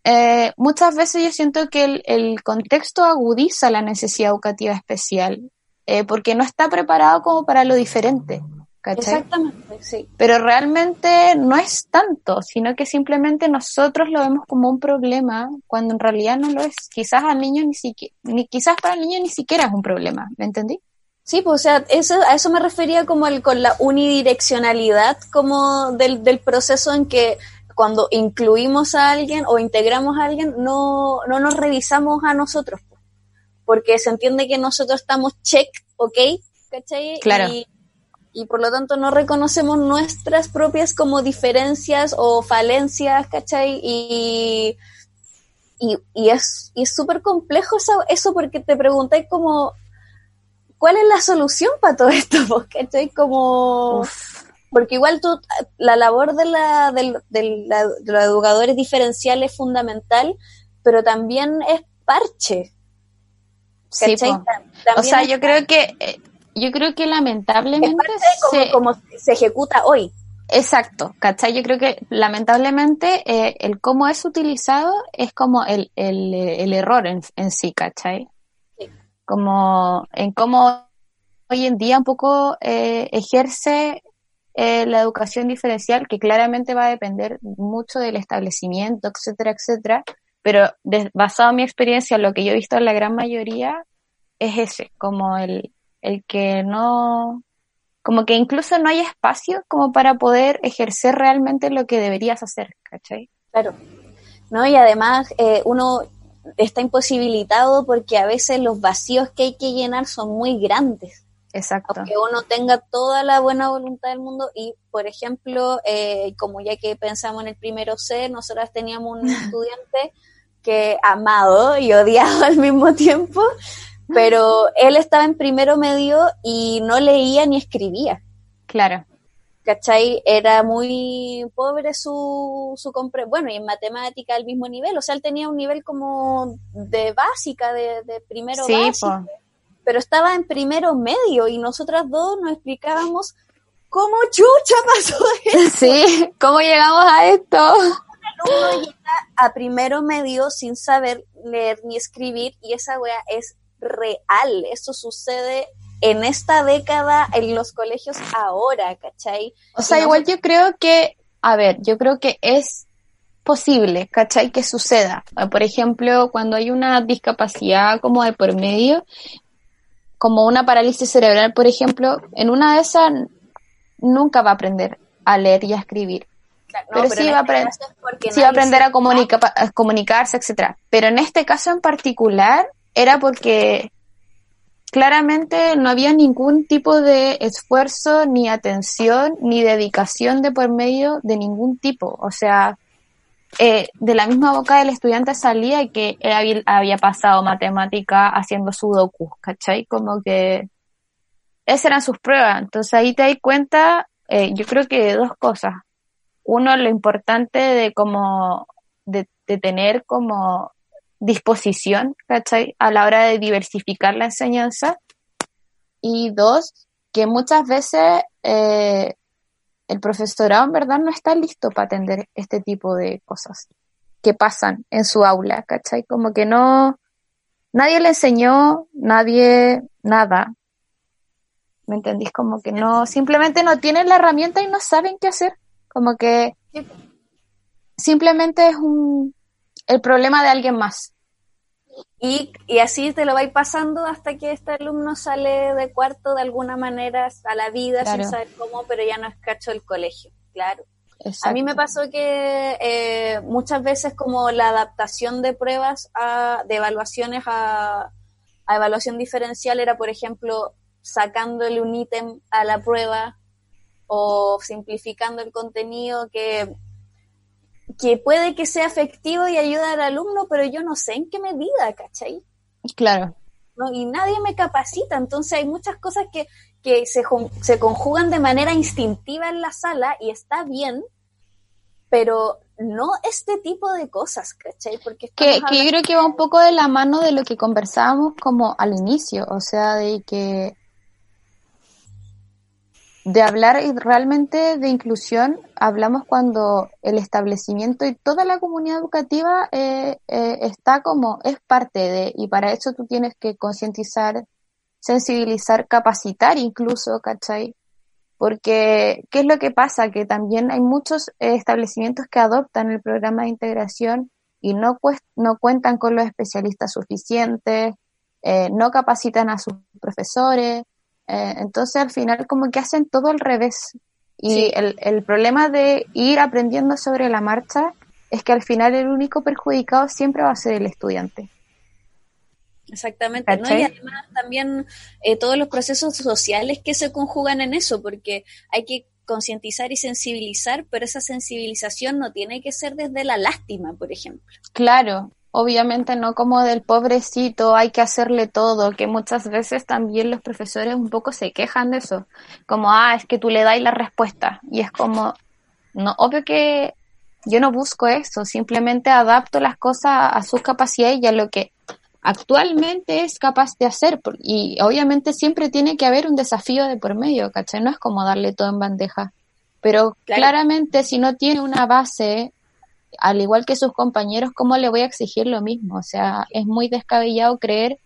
eh, muchas veces yo siento que el, contexto agudiza la necesidad educativa especial eh, porque no está preparado como para lo diferente. Exactamente, sí. Pero realmente no es tanto, sino que simplemente nosotros lo vemos como un problema cuando en realidad no lo es. Quizás al niño ni siquiera, ni quizás para el niño ni siquiera es un problema, ¿me entendí? Sí, pues o sea, eso, a eso me refería como el, con la unidireccionalidad como del, del proceso en que cuando incluimos a alguien o integramos a alguien, no, no nos revisamos a nosotros porque se entiende que nosotros estamos check, ¿ok? ¿Cachai? Claro. Y, por lo tanto no reconocemos nuestras propias como diferencias o falencias, ¿cachai? Y, y, es y es súper complejo eso, eso porque te preguntáis como, ¿cuál es la solución para todo esto? ¿Cachai? Como... Porque igual tú, la labor de, la, de, de, de los educadores diferenciales es fundamental, pero también es parche, Sí, o sea, yo creo que eh, yo creo que lamentablemente se, como, se ejecuta hoy. Exacto, ¿cachai? Yo creo que lamentablemente eh, el cómo es utilizado es como el, el, el error en, en, sí, ¿cachai? Como en cómo hoy en día un poco eh, ejerce eh, la educación diferencial, que claramente va a depender mucho del establecimiento, etcétera, etcétera, pero basado en mi experiencia, lo que yo he visto en la gran mayoría es ese, como el, el que no, como que incluso no hay espacio como para poder ejercer realmente lo que deberías hacer, ¿cachai? Claro. ¿No? Y además eh, uno está imposibilitado porque a veces los vacíos que hay que llenar son muy grandes. Exacto. Aunque uno tenga toda la buena voluntad del mundo y, por ejemplo, eh, como ya que pensamos en el primero C, nosotras teníamos un estudiante que amado y odiado al mismo tiempo, pero él estaba en primero medio y no leía ni escribía. Claro. ¿Cachai? Era muy pobre su, su compre bueno, y en matemática al mismo nivel, o sea, él tenía un nivel como de básica, de, de primero sí, pero estaba en primero medio y nosotras dos nos explicábamos ¿cómo chucha pasó esto? Sí, ¿cómo llegamos a esto? Uno llega a primero medio sin saber leer ni escribir y esa wea es real. Eso sucede en esta década en los colegios ahora, ¿cachai? O sea, igual yo creo que, a ver, yo creo que es posible, ¿cachai? Que suceda. Por ejemplo, cuando hay una discapacidad como de por medio, como una parálisis cerebral, por ejemplo, en una de esas nunca va a aprender a leer y a escribir. pero, sí, va, a sí va a aprender a, a comunicarse, etcétera. Pero en este caso en particular era porque claramente no había ningún tipo de esfuerzo, ni atención, ni dedicación de por medio de ningún tipo. O sea, eh, de la misma boca del estudiante salía que él había, pasado matemática haciendo sudokus, ¿cachai? Como que esas eran sus pruebas. Entonces ahí te das cuenta, eh, yo creo que de dos cosas. Uno, lo importante de como, de, de tener como disposición, ¿cachai? A la hora de diversificar la enseñanza. Y dos, que muchas veces eh, el profesorado en verdad no está listo para atender este tipo de cosas que pasan en su aula, ¿cachai? Como que no, nadie le enseñó, nadie, nada. ¿Me entendís? Como que no, simplemente no tienen la herramienta y no saben qué hacer. Como que simplemente es un, el problema de alguien más. Y, y, así te lo vais pasando hasta que este alumno sale de cuarto de alguna manera a la vida sin saber cómo, pero ya no es cacho del colegio, claro. A mí me pasó que eh, muchas veces como la adaptación de pruebas a, de evaluaciones a, a evaluación diferencial era, por ejemplo, sacándole un ítem a la prueba o simplificando el contenido que que puede que sea efectivo y ayuda al alumno, pero yo no sé en qué medida, ¿cachai? Claro. ¿No? Y nadie me capacita, entonces hay muchas cosas que, que se, se conjugan de manera instintiva en la sala y está bien, pero no este tipo de cosas, ¿cachai? Porque que, que yo creo que va un poco de la mano de lo que conversábamos como al inicio, o sea, de que de hablar realmente de inclusión, hablamos cuando el establecimiento y toda la comunidad educativa eh, eh, está como, es parte de, y para eso tú tienes que concientizar, sensibilizar, capacitar incluso, ¿cachai? Porque, ¿qué es lo que pasa? Que también hay muchos establecimientos que adoptan el programa de integración y no, no cuentan con los especialistas suficientes, eh, no capacitan a sus profesores, eh, entonces al final como que hacen todo al revés. Y el, el problema de ir aprendiendo sobre la marcha es que al final el único perjudicado siempre va a ser el estudiante. Exactamente, ¿no? Y además también eh, todos los procesos sociales que se conjugan en eso, porque hay que concientizar y sensibilizar, pero esa sensibilización no tiene que ser desde la lástima, por ejemplo. Claro, obviamente no como del pobrecito, hay que hacerle todo, que muchas veces también los profesores un poco se quejan de eso, como, ah, es que tú le das la respuesta, y es como, no, obvio que yo no busco eso, simplemente adapto las cosas a sus capacidades y a lo que actualmente es capaz de hacer, y obviamente siempre tiene que haber un desafío de por medio, ¿cachai? No es como darle todo en bandeja, pero claramente si no tiene una base al igual que sus compañeros, ¿cómo le voy a exigir lo mismo? O sea, es muy descabellado creer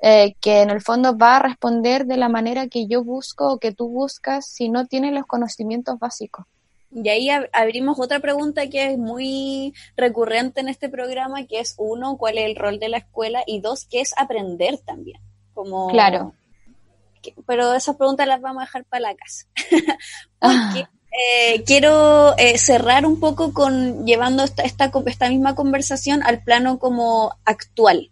eh, que en el fondo va a responder de la manera que yo busco o que tú buscas si no tiene los conocimientos básicos. Y ahí abrimos otra pregunta que es muy recurrente en este programa, que es uno, ¿cuál es el rol de la escuela? Y dos, ¿qué es aprender también? Como... Claro. pero esas preguntas las vamos a dejar para la casa. Porque eh, quiero eh, cerrar un poco con llevando esta, esta, esta, misma conversación al plano como actual.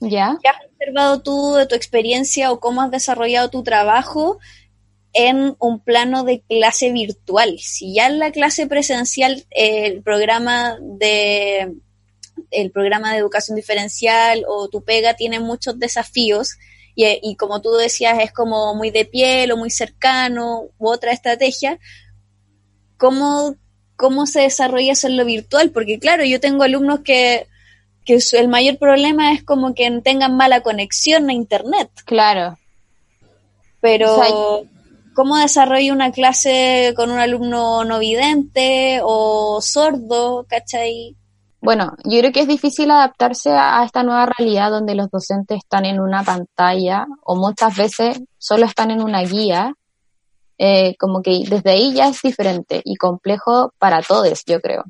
¿Ya? ¿Qué has observado tú de tu experiencia o cómo has desarrollado tu trabajo en un plano de clase virtual? Si ya en la clase presencial eh, el programa de el programa de educación diferencial o tu pega tiene muchos desafíos y, y como tú decías es como muy de piel o muy cercano u otra estrategia, cómo, cómo se desarrolla eso en lo virtual, porque claro, yo tengo alumnos que, que el mayor problema es como que tengan mala conexión a internet. Claro. Pero, ¿cómo desarrollo una clase con un alumno no vidente o sordo, cachai? Bueno, yo creo que es difícil adaptarse a esta nueva realidad donde los docentes están en una pantalla o muchas veces solo están en una guía. Eh, como que desde ahí ya es diferente y complejo para todos, yo creo.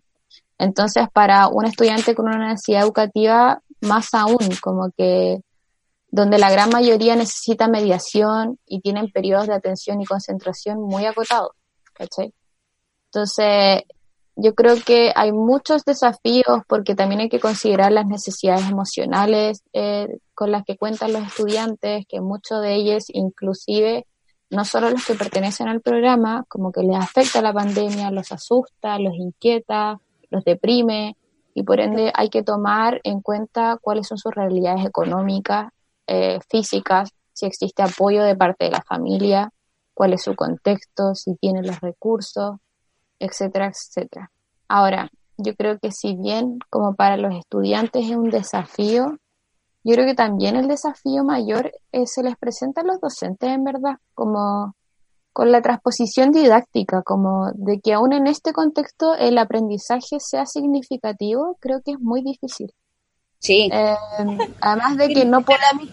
Entonces, para un estudiante con una necesidad educativa, más aún, como que donde la gran mayoría necesita mediación y tienen periodos de atención y concentración muy acotados, ¿cachai? Entonces, yo creo que hay muchos desafíos porque también hay que considerar las necesidades emocionales eh, con las que cuentan los estudiantes, que muchos de ellos, inclusive, no solo los que pertenecen al programa, como que les afecta la pandemia, los asusta, los inquieta, los deprime, y por ende hay que tomar en cuenta cuáles son sus realidades económicas eh, físicas, si existe apoyo de parte de la familia, cuál es su contexto, si tiene los recursos, etcétera, etcétera. Ahora, yo creo que si bien como para los estudiantes es un desafío, yo creo que también el desafío mayor eh, se les presenta a los docentes en verdad, como con la transposición didáctica, como de que aún en este contexto el aprendizaje sea significativo, creo que es muy difícil. Sí. Eh, además de que no podemos,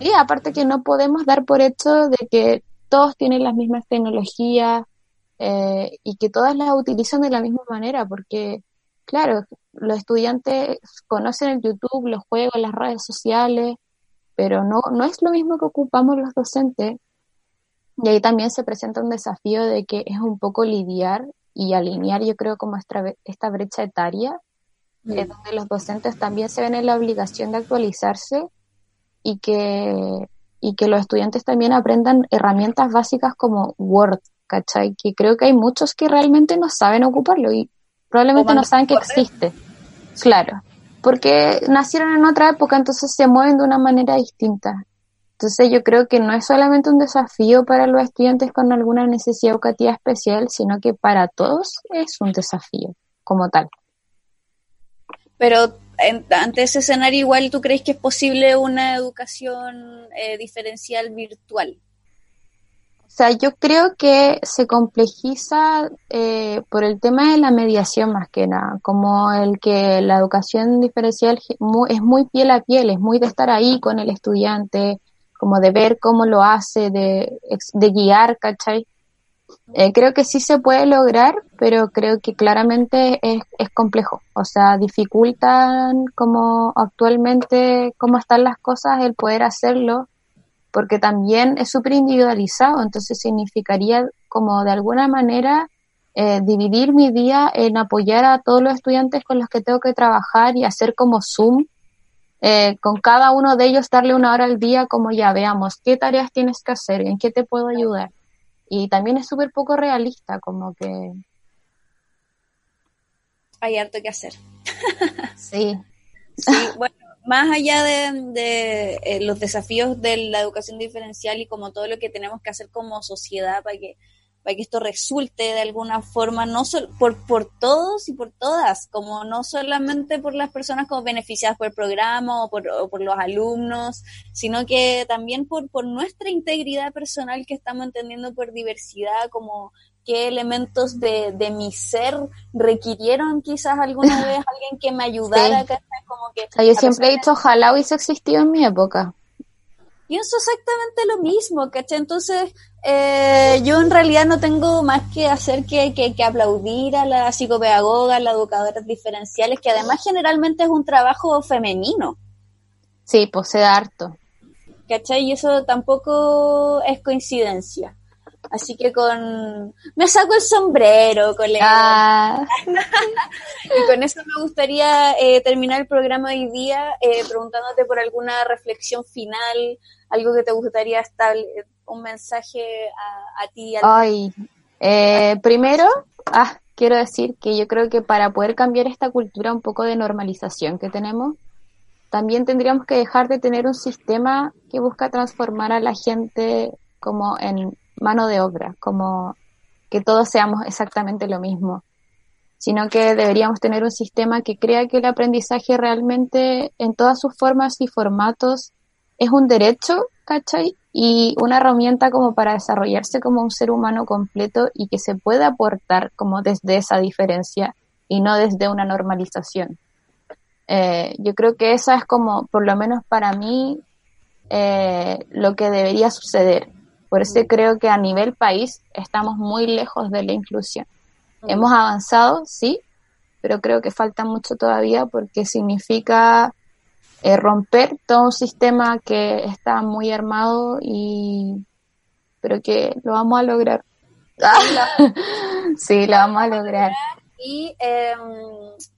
y aparte que no podemos dar por hecho de que todos tienen las mismas tecnologías eh, y que todas las utilizan de la misma manera, porque, claro, los estudiantes conocen el YouTube, los juegos, las redes sociales, pero no, no es lo mismo que ocupamos los docentes. Y ahí también se presenta un desafío de que es un poco lidiar y alinear, yo creo, como esta, esta brecha etaria donde los docentes también se ven en la obligación de actualizarse y que, y que los estudiantes también aprendan herramientas básicas como Word, ¿cachai? Que creo que hay muchos que realmente no saben ocuparlo y probablemente no saben que existe. Claro, porque nacieron en otra época, entonces se mueven de una manera distinta. Entonces yo creo que no es solamente un desafío para los estudiantes con alguna necesidad educativa especial, sino que para todos es un desafío como tal. Pero ante ese escenario, igual tú crees que es posible una educación eh, diferencial virtual. O sea, yo creo que se complejiza eh, por el tema de la mediación más que nada, como el que la educación diferencial es muy piel a piel, es muy de estar ahí con el estudiante, como de ver cómo lo hace, de, de guiar, ¿cachai? Eh, creo que sí se puede lograr, pero creo que claramente es, es complejo. O sea, dificultan como actualmente cómo están las cosas el poder hacerlo, porque también es súper individualizado, entonces significaría como de alguna manera eh, dividir mi día en apoyar a todos los estudiantes con los que tengo que trabajar y hacer como Zoom, eh, con cada uno de ellos darle una hora al día como ya veamos qué tareas tienes que hacer, en qué te puedo ayudar y también es súper poco realista, como que... Hay harto que hacer. sí. Sí, bueno, más allá de, eh, los desafíos de la educación diferencial y como todo lo que tenemos que hacer como sociedad para que para que esto resulte de alguna forma, no solo por, por todos y por todas, como no solamente por las personas como beneficiadas por el programa o por, por los alumnos, sino que también por, por nuestra integridad personal que estamos entendiendo por diversidad, como qué elementos de, de mi ser requirieron quizás alguna vez alguien que me ayudara. Como que, yo siempre he dicho, ojalá hubiese existido en mi época pienso exactamente lo mismo, ¿cachai? Entonces, eh, yo en realidad no tengo más que hacer que, que, aplaudir a la psicopedagoga, a las educadoras diferenciales, que además generalmente es un trabajo femenino. Sí, posee harto. ¿Cachai? Y eso tampoco es coincidencia. Así que con... Me saco el sombrero, colega. Ah. y con eso me gustaría eh, terminar el programa hoy día eh, preguntándote por alguna reflexión final, algo que te gustaría estar, un mensaje a, ti. Ay, eh, primero, ah, quiero decir que yo creo que para poder cambiar esta cultura un poco de normalización que tenemos, también tendríamos que dejar de tener un sistema que busca transformar a la gente como en mano de obra, como que todos seamos exactamente lo mismo, sino que deberíamos tener un sistema que crea que el aprendizaje realmente en todas sus formas y formatos es un derecho, ¿cachai? y una herramienta como para desarrollarse como un ser humano completo y que se pueda aportar como desde esa diferencia y no desde una normalización. Eh, yo creo que esa es como, por lo menos para mí, eh, lo que debería suceder. Por eso creo que a nivel país estamos muy lejos de la inclusión. Hemos avanzado, sí, pero creo que falta mucho todavía porque significa eh, romper todo un sistema que está muy armado y pero que lo vamos a lograr. sí, lo vamos a lograr. Y eh,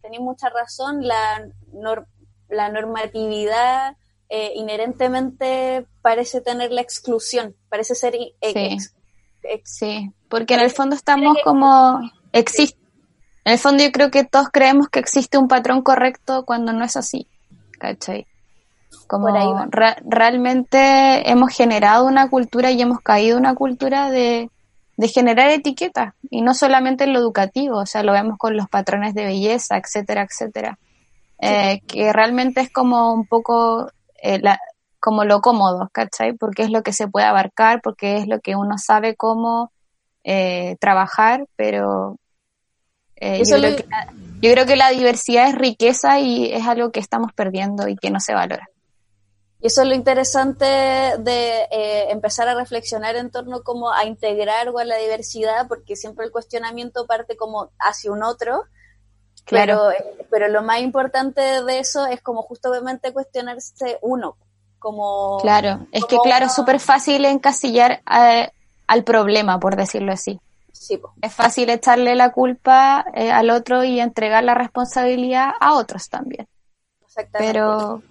tenéis mucha razón, la, la normatividad eh, inherentemente parece tener la exclusión, parece ser... sí. sí, porque en el fondo estamos como... Existe. En el fondo yo creo que todos creemos que existe un patrón correcto cuando no es así. ¿cachai? Como realmente hemos generado una cultura y hemos caído una cultura de, generar etiquetas, y no solamente en lo educativo, o sea, lo vemos con los patrones de belleza, etcétera, etcétera, eh, que realmente es como un poco eh, como lo cómodo, ¿cachai? Porque es lo que se puede abarcar, porque es lo que uno sabe cómo eh, trabajar, pero yo creo que yo creo que la diversidad es riqueza y es algo que estamos perdiendo y que no se valora. Y eso es lo interesante de eh, empezar a reflexionar en torno como a integrar o a la diversidad, porque siempre el cuestionamiento parte como hacia un otro, Claro. Pero, pero, lo más importante de eso es como justamente cuestionarse uno, como... Claro, es que claro, es súper fácil encasillar eh, al problema, por decirlo así. Es fácil echarle la culpa eh, al otro y entregar la responsabilidad a otros también. Pero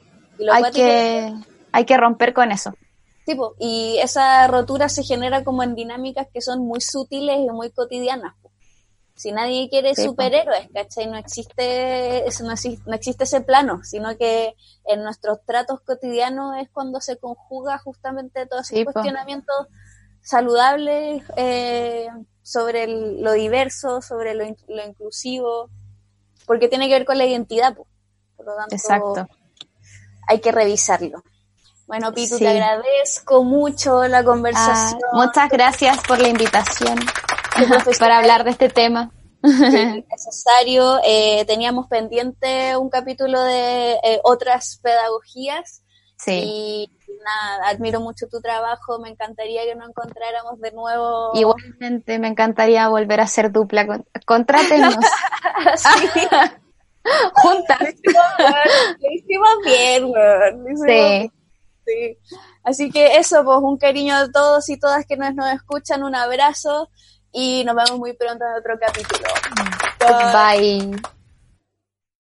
hay que, hay que romper con eso. Tipo, y esa rotura se genera como en dinámicas que son muy sutiles y muy cotidianas. Si nadie quiere superhéroes, ¿cachai? No existe, no, existe, no existe ese plano, sino que en nuestros tratos cotidianos es cuando se conjuga justamente todos esos cuestionamientos saludables, eh, sobre lo diverso, sobre lo, inclusivo, porque tiene que ver con la identidad. Por lo tanto, Exacto. hay que revisarlo. Bueno, Pitu, te agradezco mucho la conversación. Ah, muchas gracias por la invitación para hablar de este tema. necesario. Eh, teníamos pendiente un capítulo de eh, otras pedagogías. Sí nada, admiro mucho tu trabajo, me encantaría que nos encontráramos de nuevo. Igualmente, me encantaría volver a ser dupla. Contrátenos. Juntas. Lo hicimos bien, Sí. sí. Así que eso, pues un cariño a todos y todas que nos, nos escuchan, un abrazo y nos vemos muy pronto en otro capítulo. Bye.